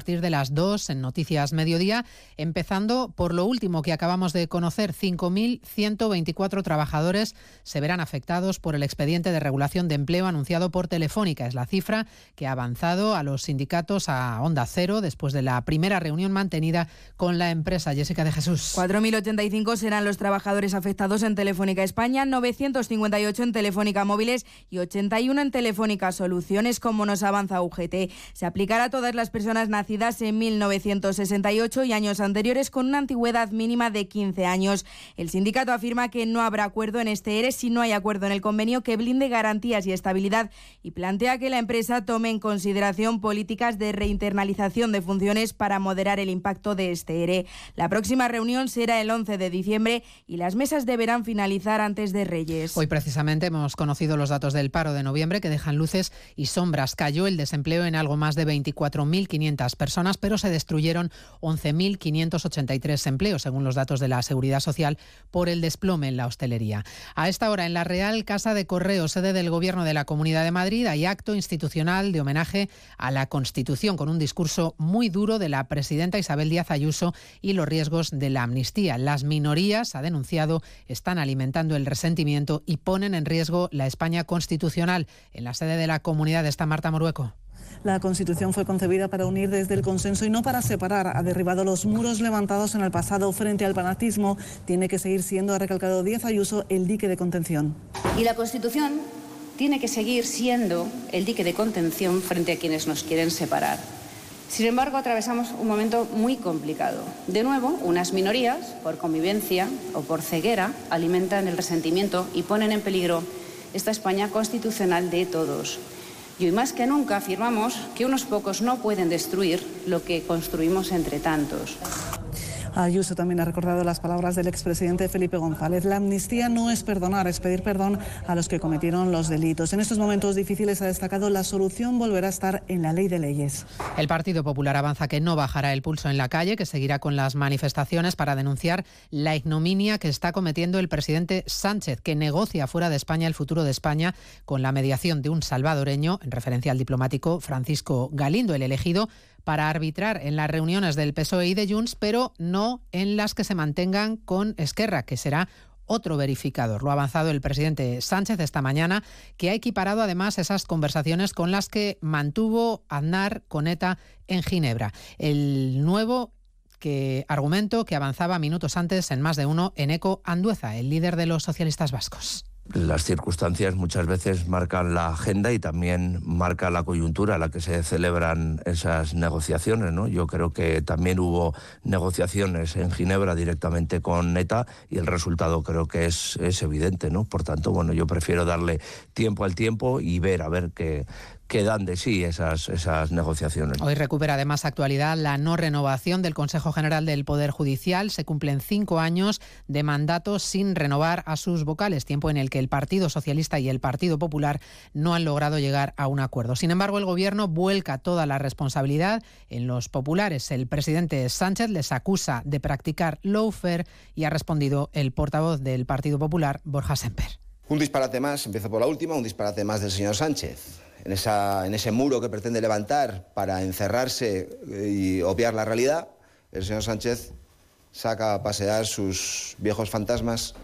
Partir de las 2 en Noticias Mediodía, empezando por lo último que acabamos de conocer, 5.124 trabajadores se verán afectados por el expediente de regulación de empleo anunciado por Telefónica. Es la cifra que ha avanzado a los sindicatos a Onda Cero después de la primera reunión mantenida con la empresa. Jessica de Jesús. 4.085 serán los trabajadores afectados en Telefónica España, 958 en Telefónica Móviles y 81 en Telefónica Soluciones, como nos avanza UGT. Se aplicará a todas las personas nacidas en 1968 y años anteriores con una antigüedad mínima de 15 años. El sindicato afirma que no habrá acuerdo en este ERE si no hay acuerdo en el convenio que blinde garantías y estabilidad y plantea que la empresa tome en consideración políticas de reinternalización de funciones para moderar el impacto de este ERE. La próxima reunión será el 11 de diciembre y las mesas deberán finalizar antes de Reyes. Hoy precisamente hemos conocido los datos del paro de noviembre que dejan luces y sombras. Cayó el desempleo en algo más de 24.500 personas, pero se destruyeron 11.583 empleos, según los datos de la Seguridad Social, por el desplome en la hostelería. A esta hora, en la Real Casa de Correo, sede del Gobierno de la Comunidad de Madrid, hay acto institucional de homenaje a la Constitución, con un discurso muy duro de la presidenta Isabel Díaz Ayuso y los riesgos de la amnistía. Las minorías, ha denunciado, están alimentando el resentimiento y ponen en riesgo la España constitucional. En la sede de la comunidad está Marta Morueco. La Constitución fue concebida para unir desde el consenso y no para separar. Ha derribado los muros levantados en el pasado frente al fanatismo. Tiene que seguir siendo, ha recalcado Díaz Ayuso, el dique de contención. Y la Constitución tiene que seguir siendo el dique de contención frente a quienes nos quieren separar. Sin embargo, atravesamos un momento muy complicado. De nuevo, unas minorías, por convivencia o por ceguera, alimentan el resentimiento y ponen en peligro esta España constitucional de todos. Y hoy más que nunca afirmamos que unos pocos no pueden destruir lo que construimos entre tantos. Ayuso también ha recordado las palabras del expresidente Felipe González. La amnistía no es perdonar, es pedir perdón a los que cometieron los delitos. En estos momentos difíciles ha destacado la solución volverá a estar en la ley de leyes. El Partido Popular avanza que no bajará el pulso en la calle, que seguirá con las manifestaciones para denunciar la ignominia que está cometiendo el presidente Sánchez, que negocia fuera de España el futuro de España con la mediación de un salvadoreño, en referencia al diplomático Francisco Galindo, el elegido para arbitrar en las reuniones del PSOE y de Junts, pero no en las que se mantengan con Esquerra, que será otro verificador. Lo ha avanzado el presidente Sánchez esta mañana, que ha equiparado además esas conversaciones con las que mantuvo Aznar con ETA en Ginebra. El nuevo argumento que avanzaba minutos antes en más de uno en Eco Andueza, el líder de los socialistas vascos. Las circunstancias muchas veces marcan la agenda y también marca la coyuntura a la que se celebran esas negociaciones. ¿no? Yo creo que también hubo negociaciones en Ginebra directamente con ETA y el resultado creo que es, es evidente. ¿no? Por tanto, bueno, yo prefiero darle tiempo al tiempo y ver a ver qué, que dan de sí esas, esas negociaciones. Hoy recupera además actualidad la no renovación del Consejo General del Poder Judicial. Se cumplen cinco años de mandato sin renovar a sus vocales, tiempo en el que el Partido Socialista y el Partido Popular no han logrado llegar a un acuerdo. Sin embargo, el Gobierno vuelca toda la responsabilidad en los populares. El presidente Sánchez les acusa de practicar lawfare y ha respondido el portavoz del Partido Popular, Borja Semper. Un disparate más, empiezo por la última, un disparate más del señor Sánchez en, esa, en ese muro que pretende levantar para encerrarse y obviar la realidad, el señor Sánchez saca a pasear sus viejos fantasmas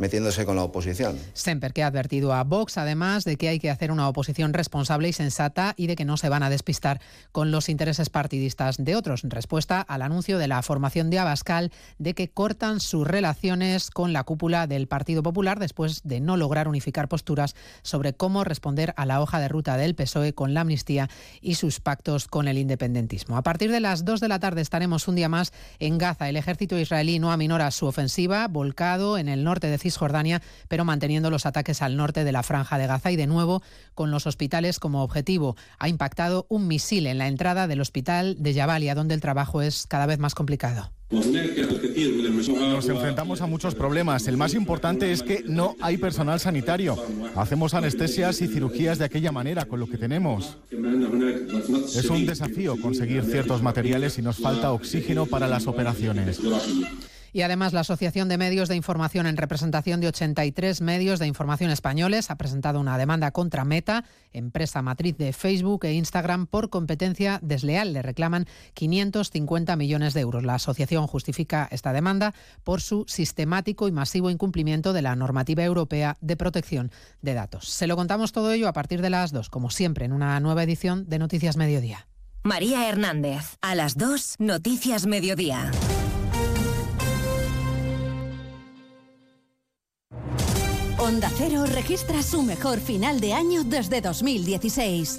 metiéndose con la oposición. Semper, que ha advertido a Vox, además, de que hay que hacer una oposición responsable y sensata y de que no se van a despistar con los intereses partidistas de otros, respuesta al anuncio de la formación de Abascal de que cortan sus relaciones con la cúpula del Partido Popular después de no lograr unificar posturas sobre cómo responder a la hoja de ruta del PSOE con la amnistía y sus pactos con el independentismo. A partir de las 2 de la tarde estaremos un día más en Gaza. El ejército israelí no aminora su ofensiva, volcado en el norte de Cisjordania, pero manteniendo los ataques al norte de la franja de Gaza y de nuevo con los hospitales como objetivo. Ha impactado un misil en la entrada del hospital de Jabalia, donde el trabajo es cada vez más complicado. Nos enfrentamos a muchos problemas. El más importante es que no hay personal sanitario. Hacemos anestesias y cirugías de aquella manera, con lo que tenemos. Es un desafío conseguir ciertos materiales y nos falta oxígeno para las operaciones. Y además la Asociación de Medios de Información en representación de 83 medios de información españoles ha presentado una demanda contra Meta, empresa matriz de Facebook e Instagram, por competencia desleal. Le reclaman 550 millones de euros. La asociación justifica esta demanda por su sistemático y masivo incumplimiento de la normativa europea de protección de datos. Se lo contamos todo ello a partir de las 2, como siempre, en una nueva edición de Noticias Mediodía. María Hernández, a las 2, Noticias Mediodía. Onda Cero registra su mejor final de año desde 2016.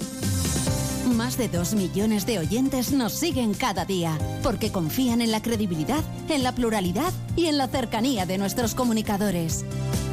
Más de dos millones de oyentes nos siguen cada día porque confían en la credibilidad, en la pluralidad y en la cercanía de nuestros comunicadores.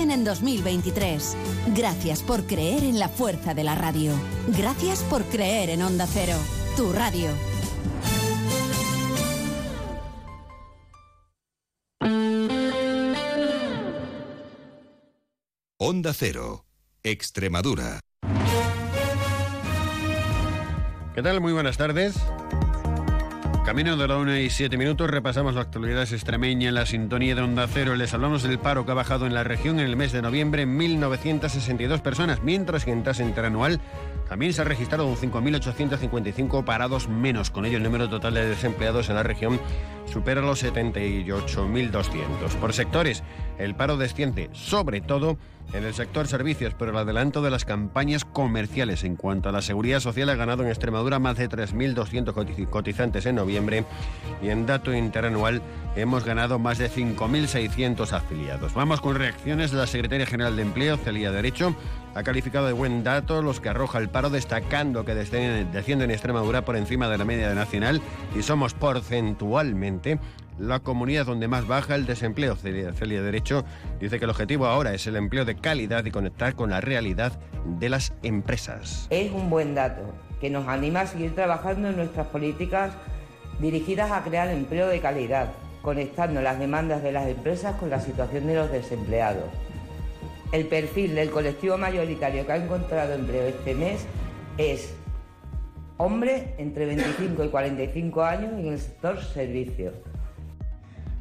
crecen en 2023. Gracias por creer en la fuerza de la radio. Gracias por creer en Onda Cero, tu radio. Onda Cero, Extremadura. ¿Qué tal? Muy buenas tardes. Camino de la una y siete minutos, repasamos la actualidad extremeña en la sintonía de Onda Cero. Les hablamos del paro que ha bajado en la región en el mes de noviembre en 1.962 personas, mientras que en tasa interanual también se ha registrado un 5.855 parados menos. Con ello, el número total de desempleados en la región supera los 78.200. Por sectores, el paro desciende sobre todo en el sector servicios, pero el adelanto de las campañas comerciales en cuanto a la seguridad social ha ganado en Extremadura más de 3.200 cotizantes en noviembre y en dato interanual hemos ganado más de 5.600 afiliados. Vamos con reacciones de la Secretaria General de Empleo, Celia Derecho. Ha calificado de buen dato los que arroja el paro, destacando que desciende en Extremadura por encima de la media nacional y somos porcentualmente la comunidad donde más baja el desempleo. Celia, Derecho dice que el objetivo ahora es el empleo de calidad y conectar con la realidad de las empresas. Es un buen dato que nos anima a seguir trabajando en nuestras políticas dirigidas a crear empleo de calidad, conectando las demandas de las empresas con la situación de los desempleados. El perfil del colectivo mayoritario que ha encontrado empleo este mes es hombre entre 25 y 45 años en el sector servicios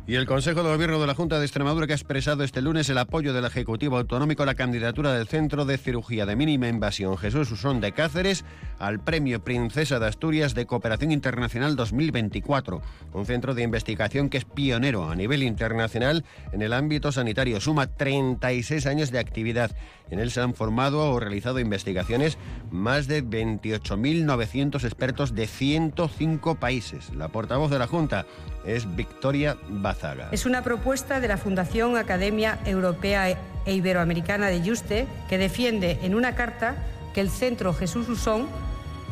y el Consejo de Gobierno de la Junta de Extremadura que ha expresado este lunes el apoyo del Ejecutivo Autonómico a la candidatura del Centro de Cirugía de Mínima Invasión Jesús Usón de Cáceres al Premio Princesa de Asturias de Cooperación Internacional 2024, un centro de investigación que es pionero a nivel internacional en el ámbito sanitario. Suma 36 años de actividad. En él se han formado o realizado investigaciones más de 28.900 expertos de 105 países. La portavoz de la Junta es Victoria Bazaga. Es una propuesta de la Fundación Academia Europea e Iberoamericana de Juste que defiende en una carta que el Centro Jesús Usón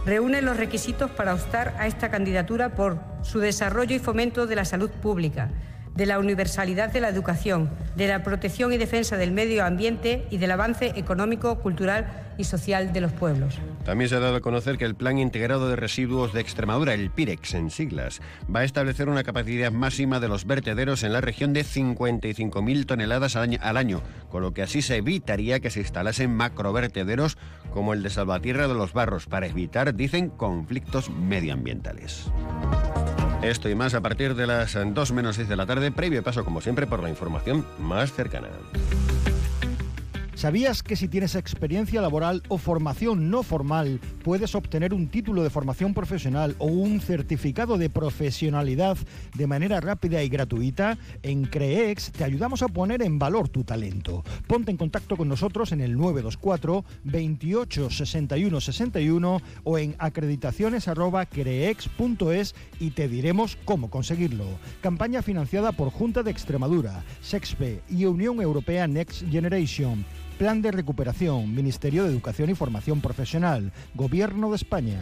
reúne los requisitos para optar a esta candidatura por su desarrollo y fomento de la salud pública, de la universalidad de la educación, de la protección y defensa del medio ambiente y del avance económico, cultural y social de los pueblos. También se ha dado a conocer que el Plan Integrado de Residuos de Extremadura, el PIREX en siglas, va a establecer una capacidad máxima de los vertederos en la región de 55.000 toneladas al año, con lo que así se evitaría que se instalasen macrovertederos como el de Salvatierra de los Barros, para evitar, dicen, conflictos medioambientales. Esto y más a partir de las 2 menos 6 de la tarde, previo paso como siempre por la información más cercana. ¿Sabías que si tienes experiencia laboral o formación no formal, puedes obtener un título de formación profesional o un certificado de profesionalidad de manera rápida y gratuita? En CREEX te ayudamos a poner en valor tu talento. Ponte en contacto con nosotros en el 924 28 61 61 o en acreditaciones.creex.es y te diremos cómo conseguirlo. Campaña financiada por Junta de Extremadura, SEXPE y Unión Europea Next Generation. Plan de Recuperación, Ministerio de Educación y Formación Profesional, Gobierno de España.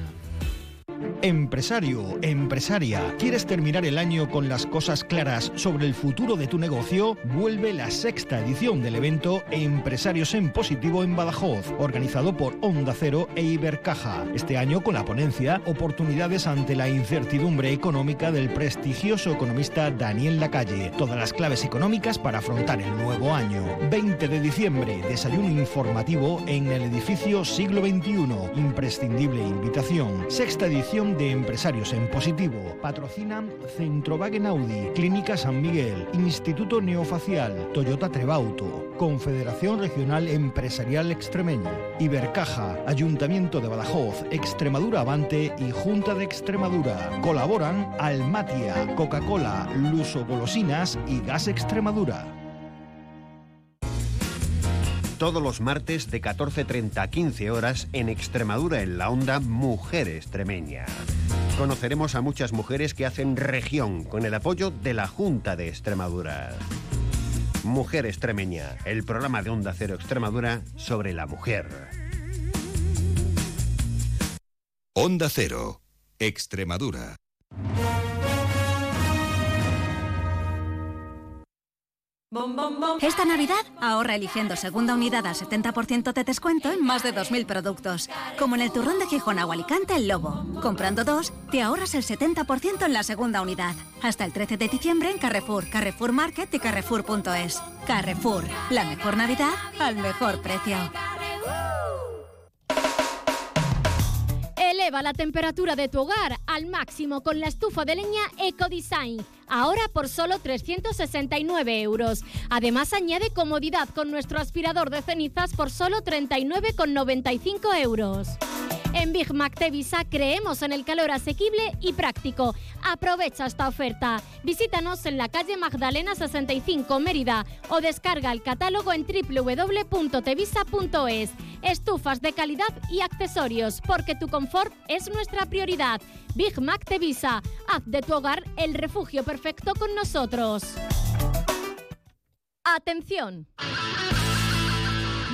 Empresario, empresaria, ¿quieres terminar el año con las cosas claras sobre el futuro de tu negocio? Vuelve la sexta edición del evento Empresarios en Positivo en Badajoz, organizado por Onda Cero e Ibercaja. Este año con la ponencia Oportunidades ante la incertidumbre económica del prestigioso economista Daniel Lacalle. Todas las claves económicas para afrontar el nuevo año. 20 de diciembre, desayuno informativo en el edificio Siglo XXI. Imprescindible invitación. Sexta edición de Empresarios en Positivo. Patrocinan Centrovagen Audi, Clínica San Miguel, Instituto Neofacial, Toyota Trebauto, Confederación Regional Empresarial Extremeña, Ibercaja, Ayuntamiento de Badajoz, Extremadura Avante y Junta de Extremadura. Colaboran Almatia, Coca-Cola, Luso Golosinas y Gas Extremadura todos los martes de 14.30 a 15 horas en Extremadura en la onda Mujer Extremeña. Conoceremos a muchas mujeres que hacen región con el apoyo de la Junta de Extremadura. Mujer Extremeña, el programa de Onda Cero Extremadura sobre la mujer. Onda Cero, Extremadura. Esta Navidad ahorra eligiendo segunda unidad al 70% de descuento en más de 2.000 productos. Como en el turrón de Gijón o Alicante El Lobo. Comprando dos, te ahorras el 70% en la segunda unidad. Hasta el 13 de diciembre en Carrefour, Carrefour Market y Carrefour.es. Carrefour, la mejor Navidad al mejor precio. Eleva la temperatura de tu hogar al máximo con la estufa de leña EcoDesign. Ahora por solo 369 euros. Además añade comodidad con nuestro aspirador de cenizas por solo 39,95 euros. En Big Mac Tevisa creemos en el calor asequible y práctico. Aprovecha esta oferta. Visítanos en la calle Magdalena 65 Mérida o descarga el catálogo en www.tevisa.es. Estufas de calidad y accesorios, porque tu confort es nuestra prioridad. Big Mac Tevisa. Haz de tu hogar el refugio perfecto con nosotros. Atención.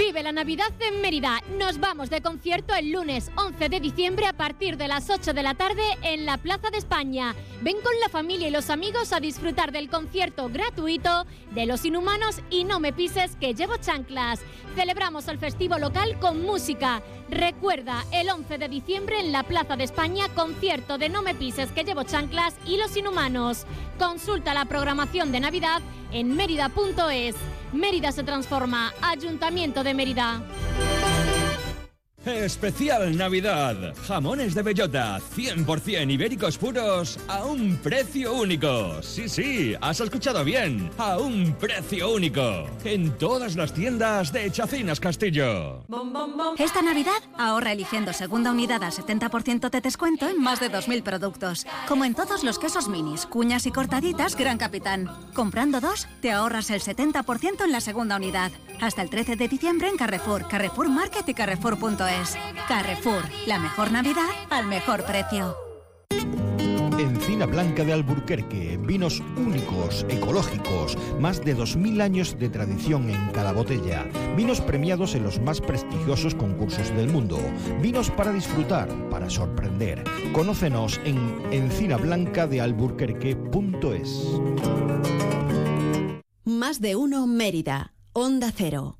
Vive la Navidad en Mérida. Nos vamos de concierto el lunes 11 de diciembre a partir de las 8 de la tarde en la Plaza de España. Ven con la familia y los amigos a disfrutar del concierto gratuito de Los Inhumanos y No me pises que llevo chanclas. Celebramos el festivo local con música. Recuerda, el 11 de diciembre en la Plaza de España, concierto de No me pises que llevo chanclas y Los Inhumanos. Consulta la programación de Navidad en mérida.es. Mérida se transforma. Ayuntamiento de Mérida. Especial Navidad. Jamones de bellota, 100% ibéricos puros, a un precio único. Sí, sí, has escuchado bien. A un precio único. En todas las tiendas de Chacinas Castillo. Esta Navidad ahorra eligiendo segunda unidad al 70% de descuento en más de 2.000 productos. Como en todos los quesos minis, cuñas y cortaditas Gran Capitán. Comprando dos, te ahorras el 70% en la segunda unidad. Hasta el 13 de diciembre en Carrefour, Carrefour Market y Carrefour.es. Carrefour, la mejor Navidad al mejor precio. Encina Blanca de Alburquerque, vinos únicos, ecológicos, más de 2.000 años de tradición en cada botella, vinos premiados en los más prestigiosos concursos del mundo, vinos para disfrutar, para sorprender. Conócenos en encinablancadealburquerque.es. Más de uno Mérida, Onda Cero.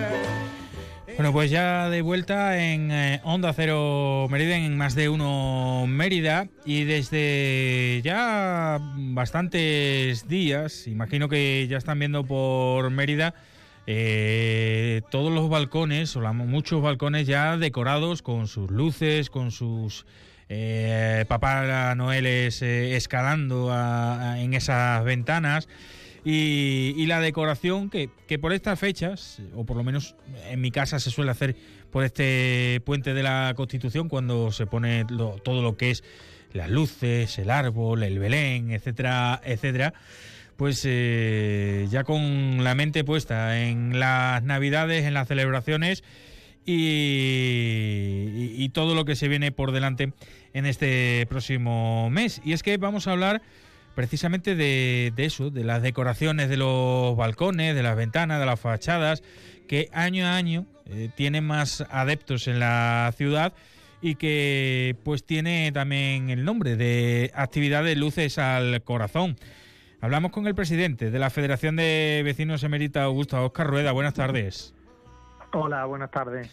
Bueno, pues ya de vuelta en eh, Onda Cero Mérida, en más de uno Mérida, y desde ya bastantes días, imagino que ya están viendo por Mérida eh, todos los balcones, muchos balcones ya decorados con sus luces, con sus eh, Papá Noeles eh, escalando en esas ventanas. Y, y la decoración que, que por estas fechas, o por lo menos en mi casa se suele hacer por este puente de la Constitución, cuando se pone todo lo que es las luces, el árbol, el Belén, etcétera, etcétera, pues eh, ya con la mente puesta en las navidades, en las celebraciones y- y todo lo que se viene por delante en este próximo mes. Y es que vamos a hablar precisamente de, de eso, de las decoraciones de los balcones, de las ventanas, de las fachadas, que año a año eh, tienen más adeptos en la ciudad y que pues tiene también el nombre de actividad de luces al corazón. Hablamos con el presidente de la Federación de Vecinos Emerita Augusta, Oscar Rueda. Buenas tardes. Hola, buenas tardes.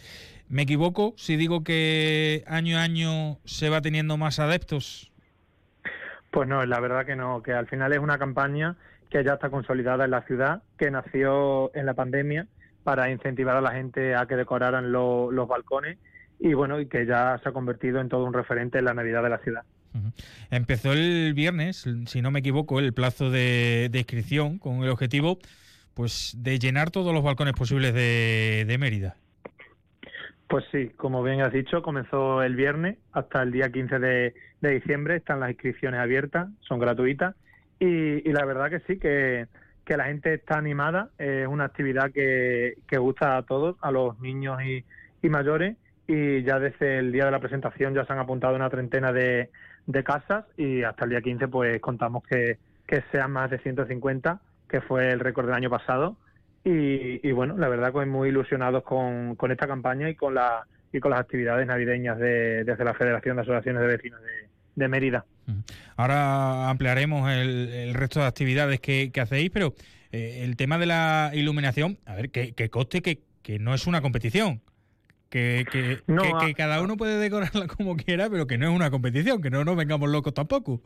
¿Me equivoco si digo que año a año se va teniendo más adeptos? Pues no, la verdad que no, que al final es una campaña que ya está consolidada en la ciudad, que nació en la pandemia para incentivar a la gente a que decoraran lo- los balcones y bueno, y que ya se ha convertido en todo un referente en la Navidad de la ciudad. Empezó el viernes, si no me equivoco, el plazo de, de inscripción con el objetivo pues de llenar todos los balcones posibles de, de Mérida. Pues sí, como bien has dicho, comenzó el viernes hasta el día 15 de, de diciembre. Están las inscripciones abiertas, son gratuitas. Y, y la verdad que sí, que, que la gente está animada. Es una actividad que, que gusta a todos, a los niños y, mayores. Y ya desde el día de la presentación ya se han apuntado una treintena de, de casas y hasta el día 15 pues contamos que, que sean más de 150, que fue el récord del año pasado. Y, y bueno, la verdad que muy ilusionados con, con esta campaña y con la y con las actividades navideñas de, desde la Federación de Asociaciones de Vecinos de, de Mérida. Ahora ampliaremos el, el resto de actividades que, que hacéis, pero eh, el tema de la iluminación, a ver, que, que conste que, que no es una competición. Que, que, No, que- que cada uno puede decorarla como quiera, pero que no es una competición, que no nos vengamos locos tampoco.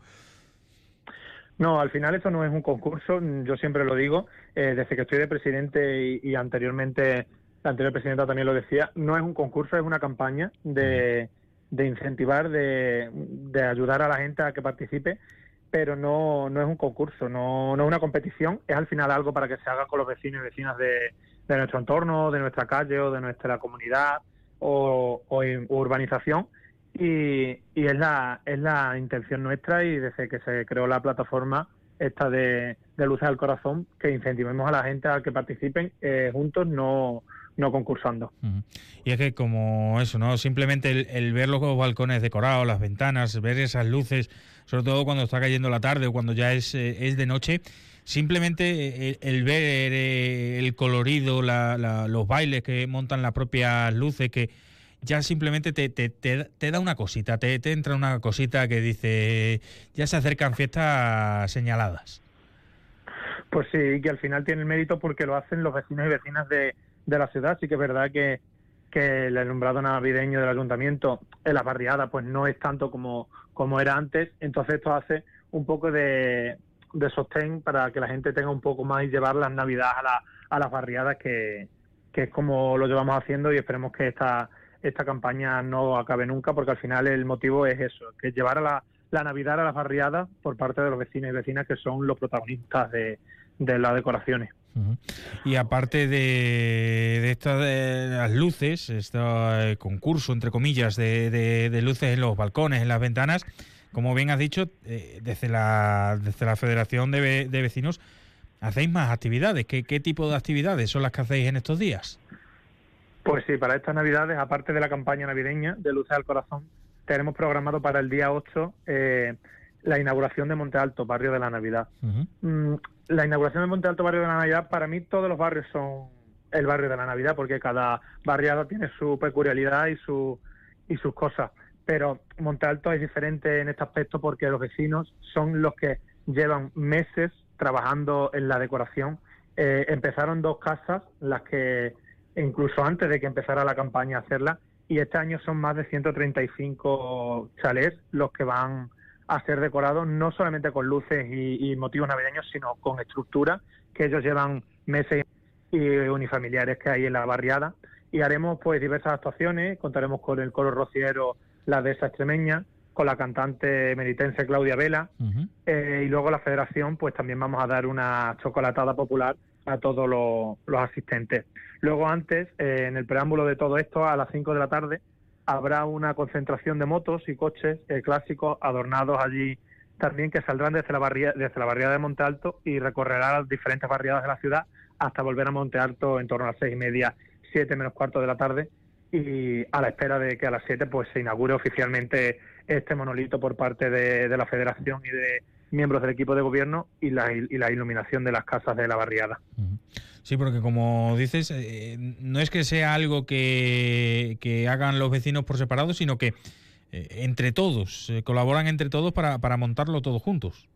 No, al final esto no es un concurso, yo siempre lo digo, eh, desde que estoy de presidente y, y anteriormente la anterior presidenta también lo decía, no es un concurso, es una campaña de, de incentivar, de, de ayudar a la gente a que participe, pero no, no es un concurso, no, no es una competición, es al final algo para que se haga con los vecinos y vecinas de, de nuestro entorno, de nuestra calle o de nuestra comunidad o, o urbanización y, y es la es la intención nuestra y desde que se creó la plataforma esta de, de Luces al Corazón que incentivemos a la gente a que participen eh, juntos, no, no concursando. Y es que como eso, ¿no? Simplemente el, ver los balcones decorados, las ventanas, ver esas luces, sobre todo cuando está cayendo la tarde o cuando ya es, eh, es de noche, simplemente el, el ver eh, el colorido, la- la- los bailes que montan las propias luces, que ya simplemente te, te, te- te da una cosita, te, entra una cosita que dice, ya se acercan fiestas señaladas. Pues sí, que al final tiene el mérito porque lo hacen los vecinos y vecinas de, de la ciudad. Sí que es verdad que, que el alumbrado navideño del ayuntamiento en las barriadas pues no es tanto como, como era antes. Entonces esto hace un poco de, de sostén para que la gente tenga un poco más y llevar las navidades a, la, a las barriadas que, que es como lo llevamos haciendo y esperemos que esta, esta campaña no acabe nunca, porque al final el motivo es eso, que llevar a la, Navidad a las barriadas por parte de los vecinos y vecinas que son los protagonistas de, las decoraciones. Y aparte de, estas luces, este concurso, entre comillas, de, de- de luces en los balcones, en las ventanas, como bien has dicho, eh, desde, la, desde la Federación de Vecinos, hacéis más actividades. ¿Qué, ¿Qué tipo de actividades son las que hacéis en estos días? Pues sí, para estas Navidades, aparte de la campaña navideña de Luces al Corazón, tenemos programado para el día 8 eh, la inauguración de Monte Alto, barrio de la Navidad. Mm, la inauguración de Monte Alto, barrio de la Navidad, para mí todos los barrios son el barrio de la Navidad, porque cada barriada tiene su peculiaridad y, su, y sus cosas. Pero Monte Alto es diferente en este aspecto porque los vecinos son los que llevan meses trabajando en la decoración. Eh, empezaron dos casas, las que incluso antes de que empezara la campaña a hacerla, y este año son más de 135 chalés los que van a ser decorados no solamente con luces y, y motivos navideños, sino con estructura que ellos llevan meses y unifamiliares que hay en la barriada. Y haremos pues diversas actuaciones, contaremos con el coro rociero La Dehesa Extremeña, con la cantante meritense Claudia Vela, eh, y luego la federación, pues también vamos a dar una chocolatada popular a todos los, los asistentes. Luego antes, eh, en el preámbulo de todo esto, a las 5 de la tarde, habrá una concentración de motos y coches eh, clásicos adornados allí también que saldrán desde la, barria- desde la barriada de Monte Alto y recorrerán las diferentes barriadas de la ciudad hasta volver a Monte Alto en torno a las seis y media, siete menos cuarto de la tarde y a la espera de que a las siete pues se inaugure oficialmente este monolito por parte de, de la Federación y de miembros del equipo de gobierno y la, y la iluminación de las casas de la barriada. Sí, porque como dices, eh, no es que sea algo que, que hagan los vecinos por separado, sino que eh, entre todos, eh, colaboran entre todos para, para montarlo todos juntos.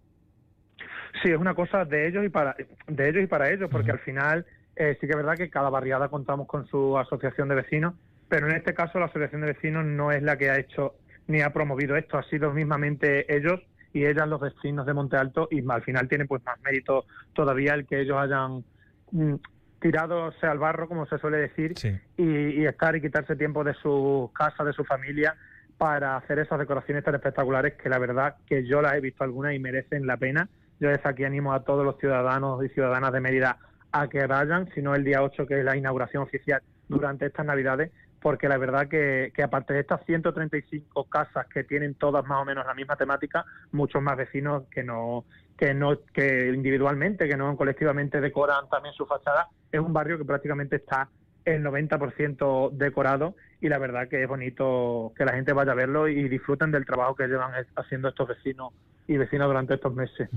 Sí, es una cosa de ellos y para de ellos y para ellos, porque al final eh, sí que es verdad que cada barriada contamos con su asociación de vecinos, pero en este caso la asociación de vecinos no es la que ha hecho ni ha promovido esto, ha sido mismamente ellos y ellas los vecinos de Monte Alto y al final tiene pues más mérito todavía el que ellos hayan mm, tirado al barro, como se suele decir, y, y estar y quitarse tiempo de su casa, de su familia, para hacer esas decoraciones tan espectaculares que la verdad que yo las he visto algunas y merecen la pena. Yo desde aquí animo a todos los ciudadanos y ciudadanas de Mérida a que vayan, si no el día 8, que es la inauguración oficial durante estas Navidades, porque la verdad que, que aparte de estas 135 casas que tienen todas más o menos la misma temática, muchos más vecinos que no que no que individualmente, que no colectivamente decoran también su fachada, es un barrio que prácticamente está el 90% decorado y la verdad que es bonito que la gente vaya a verlo y disfruten del trabajo que llevan haciendo estos vecinos y vecinas durante estos meses.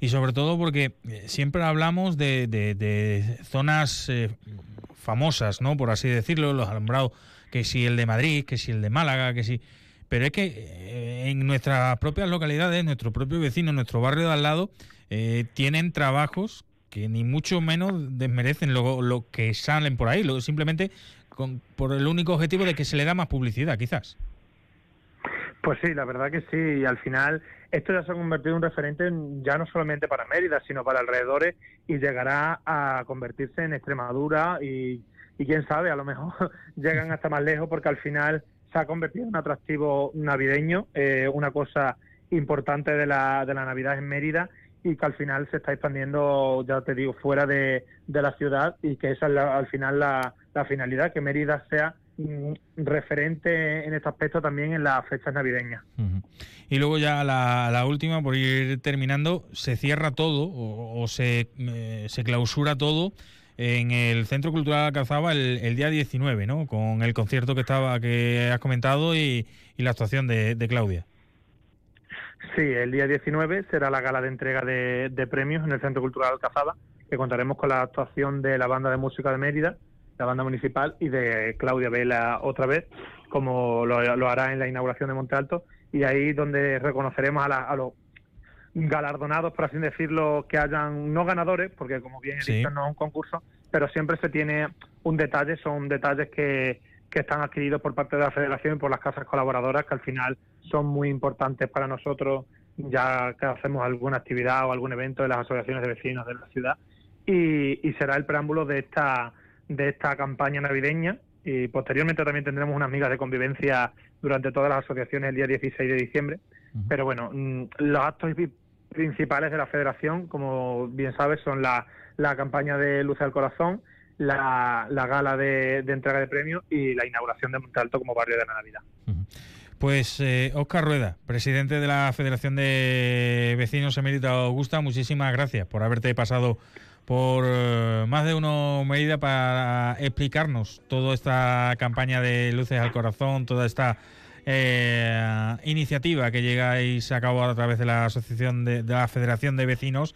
Y sobre todo porque eh, siempre hablamos de, de- de zonas eh, famosas, ¿no? Por así decirlo, los alumbrados, que si el de Madrid, que si el de Málaga, que si... Pero es que eh, en nuestras propias localidades, nuestro propio vecino, nuestro barrio de al lado, eh, tienen trabajos que ni mucho menos desmerecen lo, lo que salen por ahí, lo, simplemente con- por el único objetivo de que se le da más publicidad, quizás. Pues sí, la verdad que sí. Y al final esto ya se ha convertido en un referente en- ya no solamente para Mérida, sino para alrededores y llegará a convertirse en Extremadura y, y quién sabe, a lo mejor llegan hasta más lejos porque al final se ha convertido en un atractivo navideño, eh, una cosa importante de la, de la Navidad en Mérida y que al final se está expandiendo, ya te digo, fuera de, de la ciudad y que esa es la- al final la, la finalidad, que Mérida sea referente en este aspecto también en las fechas navideñas. Y luego ya la, la última, por ir terminando, se cierra todo o, o se, eh, se clausura todo en el Centro Cultural Alcazaba el, el día 19, ¿no? Con el concierto que estaba que has comentado y, y la actuación de, de Claudia. Sí, el día 19 será la gala de entrega de, de premios en el Centro Cultural Alcazaba, que contaremos con la actuación de la banda de música de Mérida, la banda municipal, y de Claudia Vela otra vez, como lo, lo hará en la inauguración de Monte Alto, y ahí donde reconoceremos a, la- a los galardonados, por así decirlo, que hayan no ganadores, porque como bien he Sí. dicho no es un concurso, pero siempre se tiene un detalle, son detalles que, que están adquiridos por parte de la federación y por las casas colaboradoras, que al final son muy importantes para nosotros, ya que hacemos alguna actividad o algún evento de las asociaciones de vecinos de la ciudad. Y, y será el preámbulo de esta, de esta campaña navideña y posteriormente también tendremos unas migas de convivencia durante todas las asociaciones el día 16 de diciembre. Pero bueno, mm, los actos principales de la federación, como bien sabes, son la, la campaña de Luz al Corazón, la, la gala de, entrega de premios y la inauguración de Montalto como barrio de la Navidad. Pues eh, Oscar Rueda, presidente de la Federación de Vecinos Emérita Augusta, muchísimas gracias por haberte pasado por eh, más de una medida para explicarnos toda esta campaña de Luces al Corazón, toda esta eh, iniciativa que llegáis a cabo a través de la Asociación de, la Federación de Vecinos.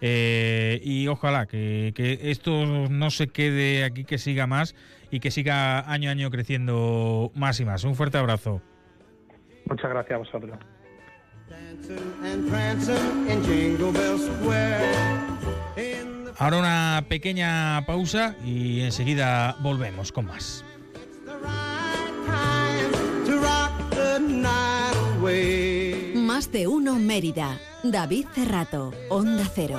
y ojalá que, que, esto no se quede aquí, que siga más y que siga año a año creciendo más y más. Un fuerte abrazo. Muchas gracias a vosotros. Ahora una pequeña pausa y enseguida volvemos con más. Más de uno Mérida. David Cerrato, Onda Cero.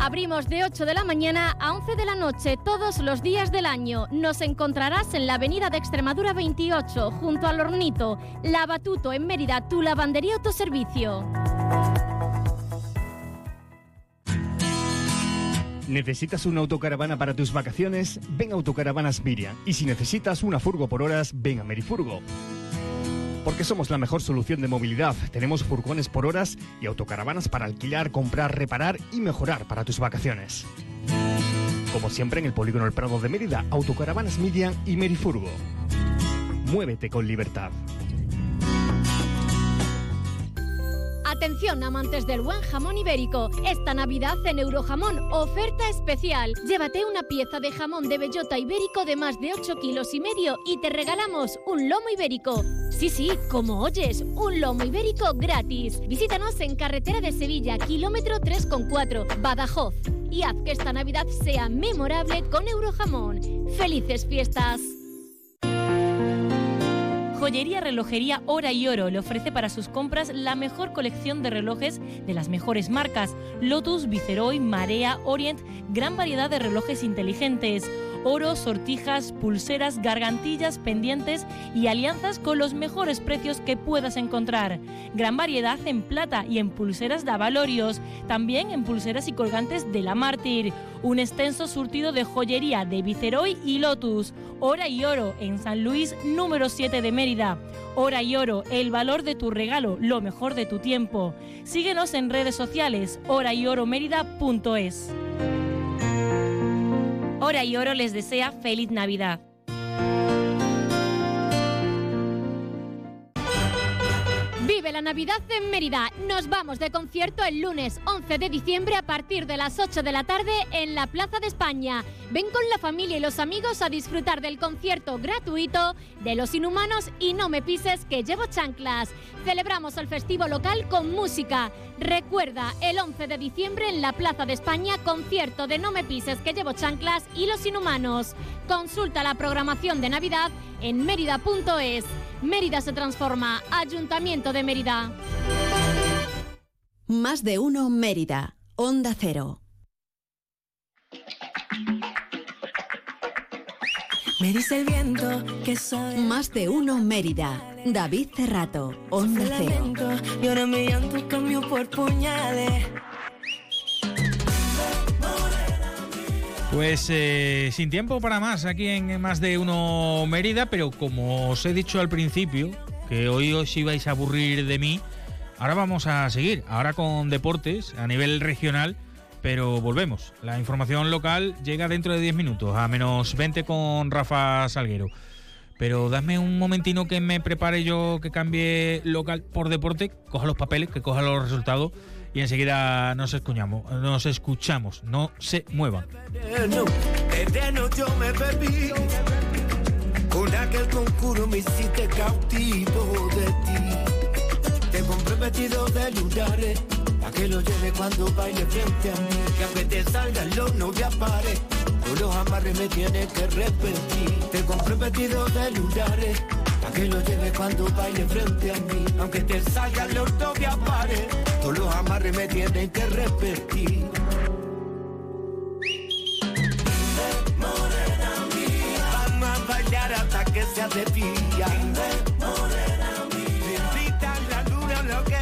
Abrimos de 8 de la mañana a 11 de la noche todos los días del año. Nos encontrarás en la avenida de Extremadura 28, junto al Hornito, Lavatuto en Mérida, tu lavandería autoservicio. ¿Necesitas una autocaravana para tus vacaciones? Ven a Autocaravanas Miriam. Y si necesitas una furgo por horas, ven a Merifurgo. Porque somos la mejor solución de movilidad. Tenemos furgones por horas y autocaravanas para alquilar, comprar, reparar y mejorar para tus vacaciones. Como siempre en el Polígono El Prado de Mérida, Autocaravanas Median y Merifurgo. Muévete con libertad. Atención amantes del buen jamón ibérico. Esta Navidad en Eurojamón, oferta especial. Llévate una pieza de jamón de bellota ibérico de más de 8 kilos y medio y te regalamos un lomo ibérico. Sí, sí, como oyes, un lomo ibérico gratis. Visítanos en Carretera de Sevilla, kilómetro 3,4, Badajoz. Y haz que esta Navidad sea memorable con Eurojamón. ¡Felices fiestas! Joyería Relojería Hora y Oro le ofrece para sus compras la mejor colección de relojes de las mejores marcas: Lotus, Viceroy, Marea, Orient, gran variedad de relojes inteligentes oro, sortijas, pulseras, gargantillas, pendientes y alianzas con los mejores precios que puedas encontrar. Gran variedad en plata y en pulseras de avalorios, también en pulseras y colgantes de la Mártir. Un extenso surtido de joyería de Viceroy y Lotus. Hora y oro en San Luis número 7 de Mérida. Hora y oro, el valor de tu regalo, lo mejor de tu tiempo. Síguenos en redes sociales, horayoromerida.es. Hora y Oro les desea feliz Navidad. Vive la Navidad en Mérida. Nos vamos de concierto el lunes 11 de diciembre a partir de las 8 de la tarde en la Plaza de España. Ven con la familia y los amigos a disfrutar del concierto gratuito de Los Inhumanos y No me pises que llevo chanclas. Celebramos el festivo local con música. Recuerda, el 11 de diciembre en la Plaza de España, concierto de No me pises que llevo chanclas y Los Inhumanos. Consulta la programación de Navidad en mérida.es. Mérida se transforma. Ayuntamiento de Mérida. Más de uno Mérida. Onda Cero. Me dice el viento que soy. Más de uno Mérida. David Cerrato. Onda Cero. Y ahora me llanto cambio por puñales. Pues eh, sin tiempo para más aquí en Más de Uno Mérida, pero como os he dicho al principio, que hoy os ibais a aburrir de mí, ahora vamos a seguir, ahora con deportes a nivel regional, pero volvemos. La información local llega dentro de 10 minutos, a menos 20 con Rafa Salguero. Pero dame un momentino que me prepare yo, que cambie local por deporte, coja los papeles, que coja los resultados y enseguida nos escuchamos, nos escuchamos, no se muevan. Pa' que lo lleve cuando baile frente a mí. Que aunque te salga el horno de apare Con los amarres me tienes que repetir. Te compré vestido de lunares. Pa' que lo lleve cuando baile frente a mí. Aunque te salga el horno de apare Todos los amarres me tienen que repetir. Vamos a bailar hasta que sea de día. Morena la luna, lo que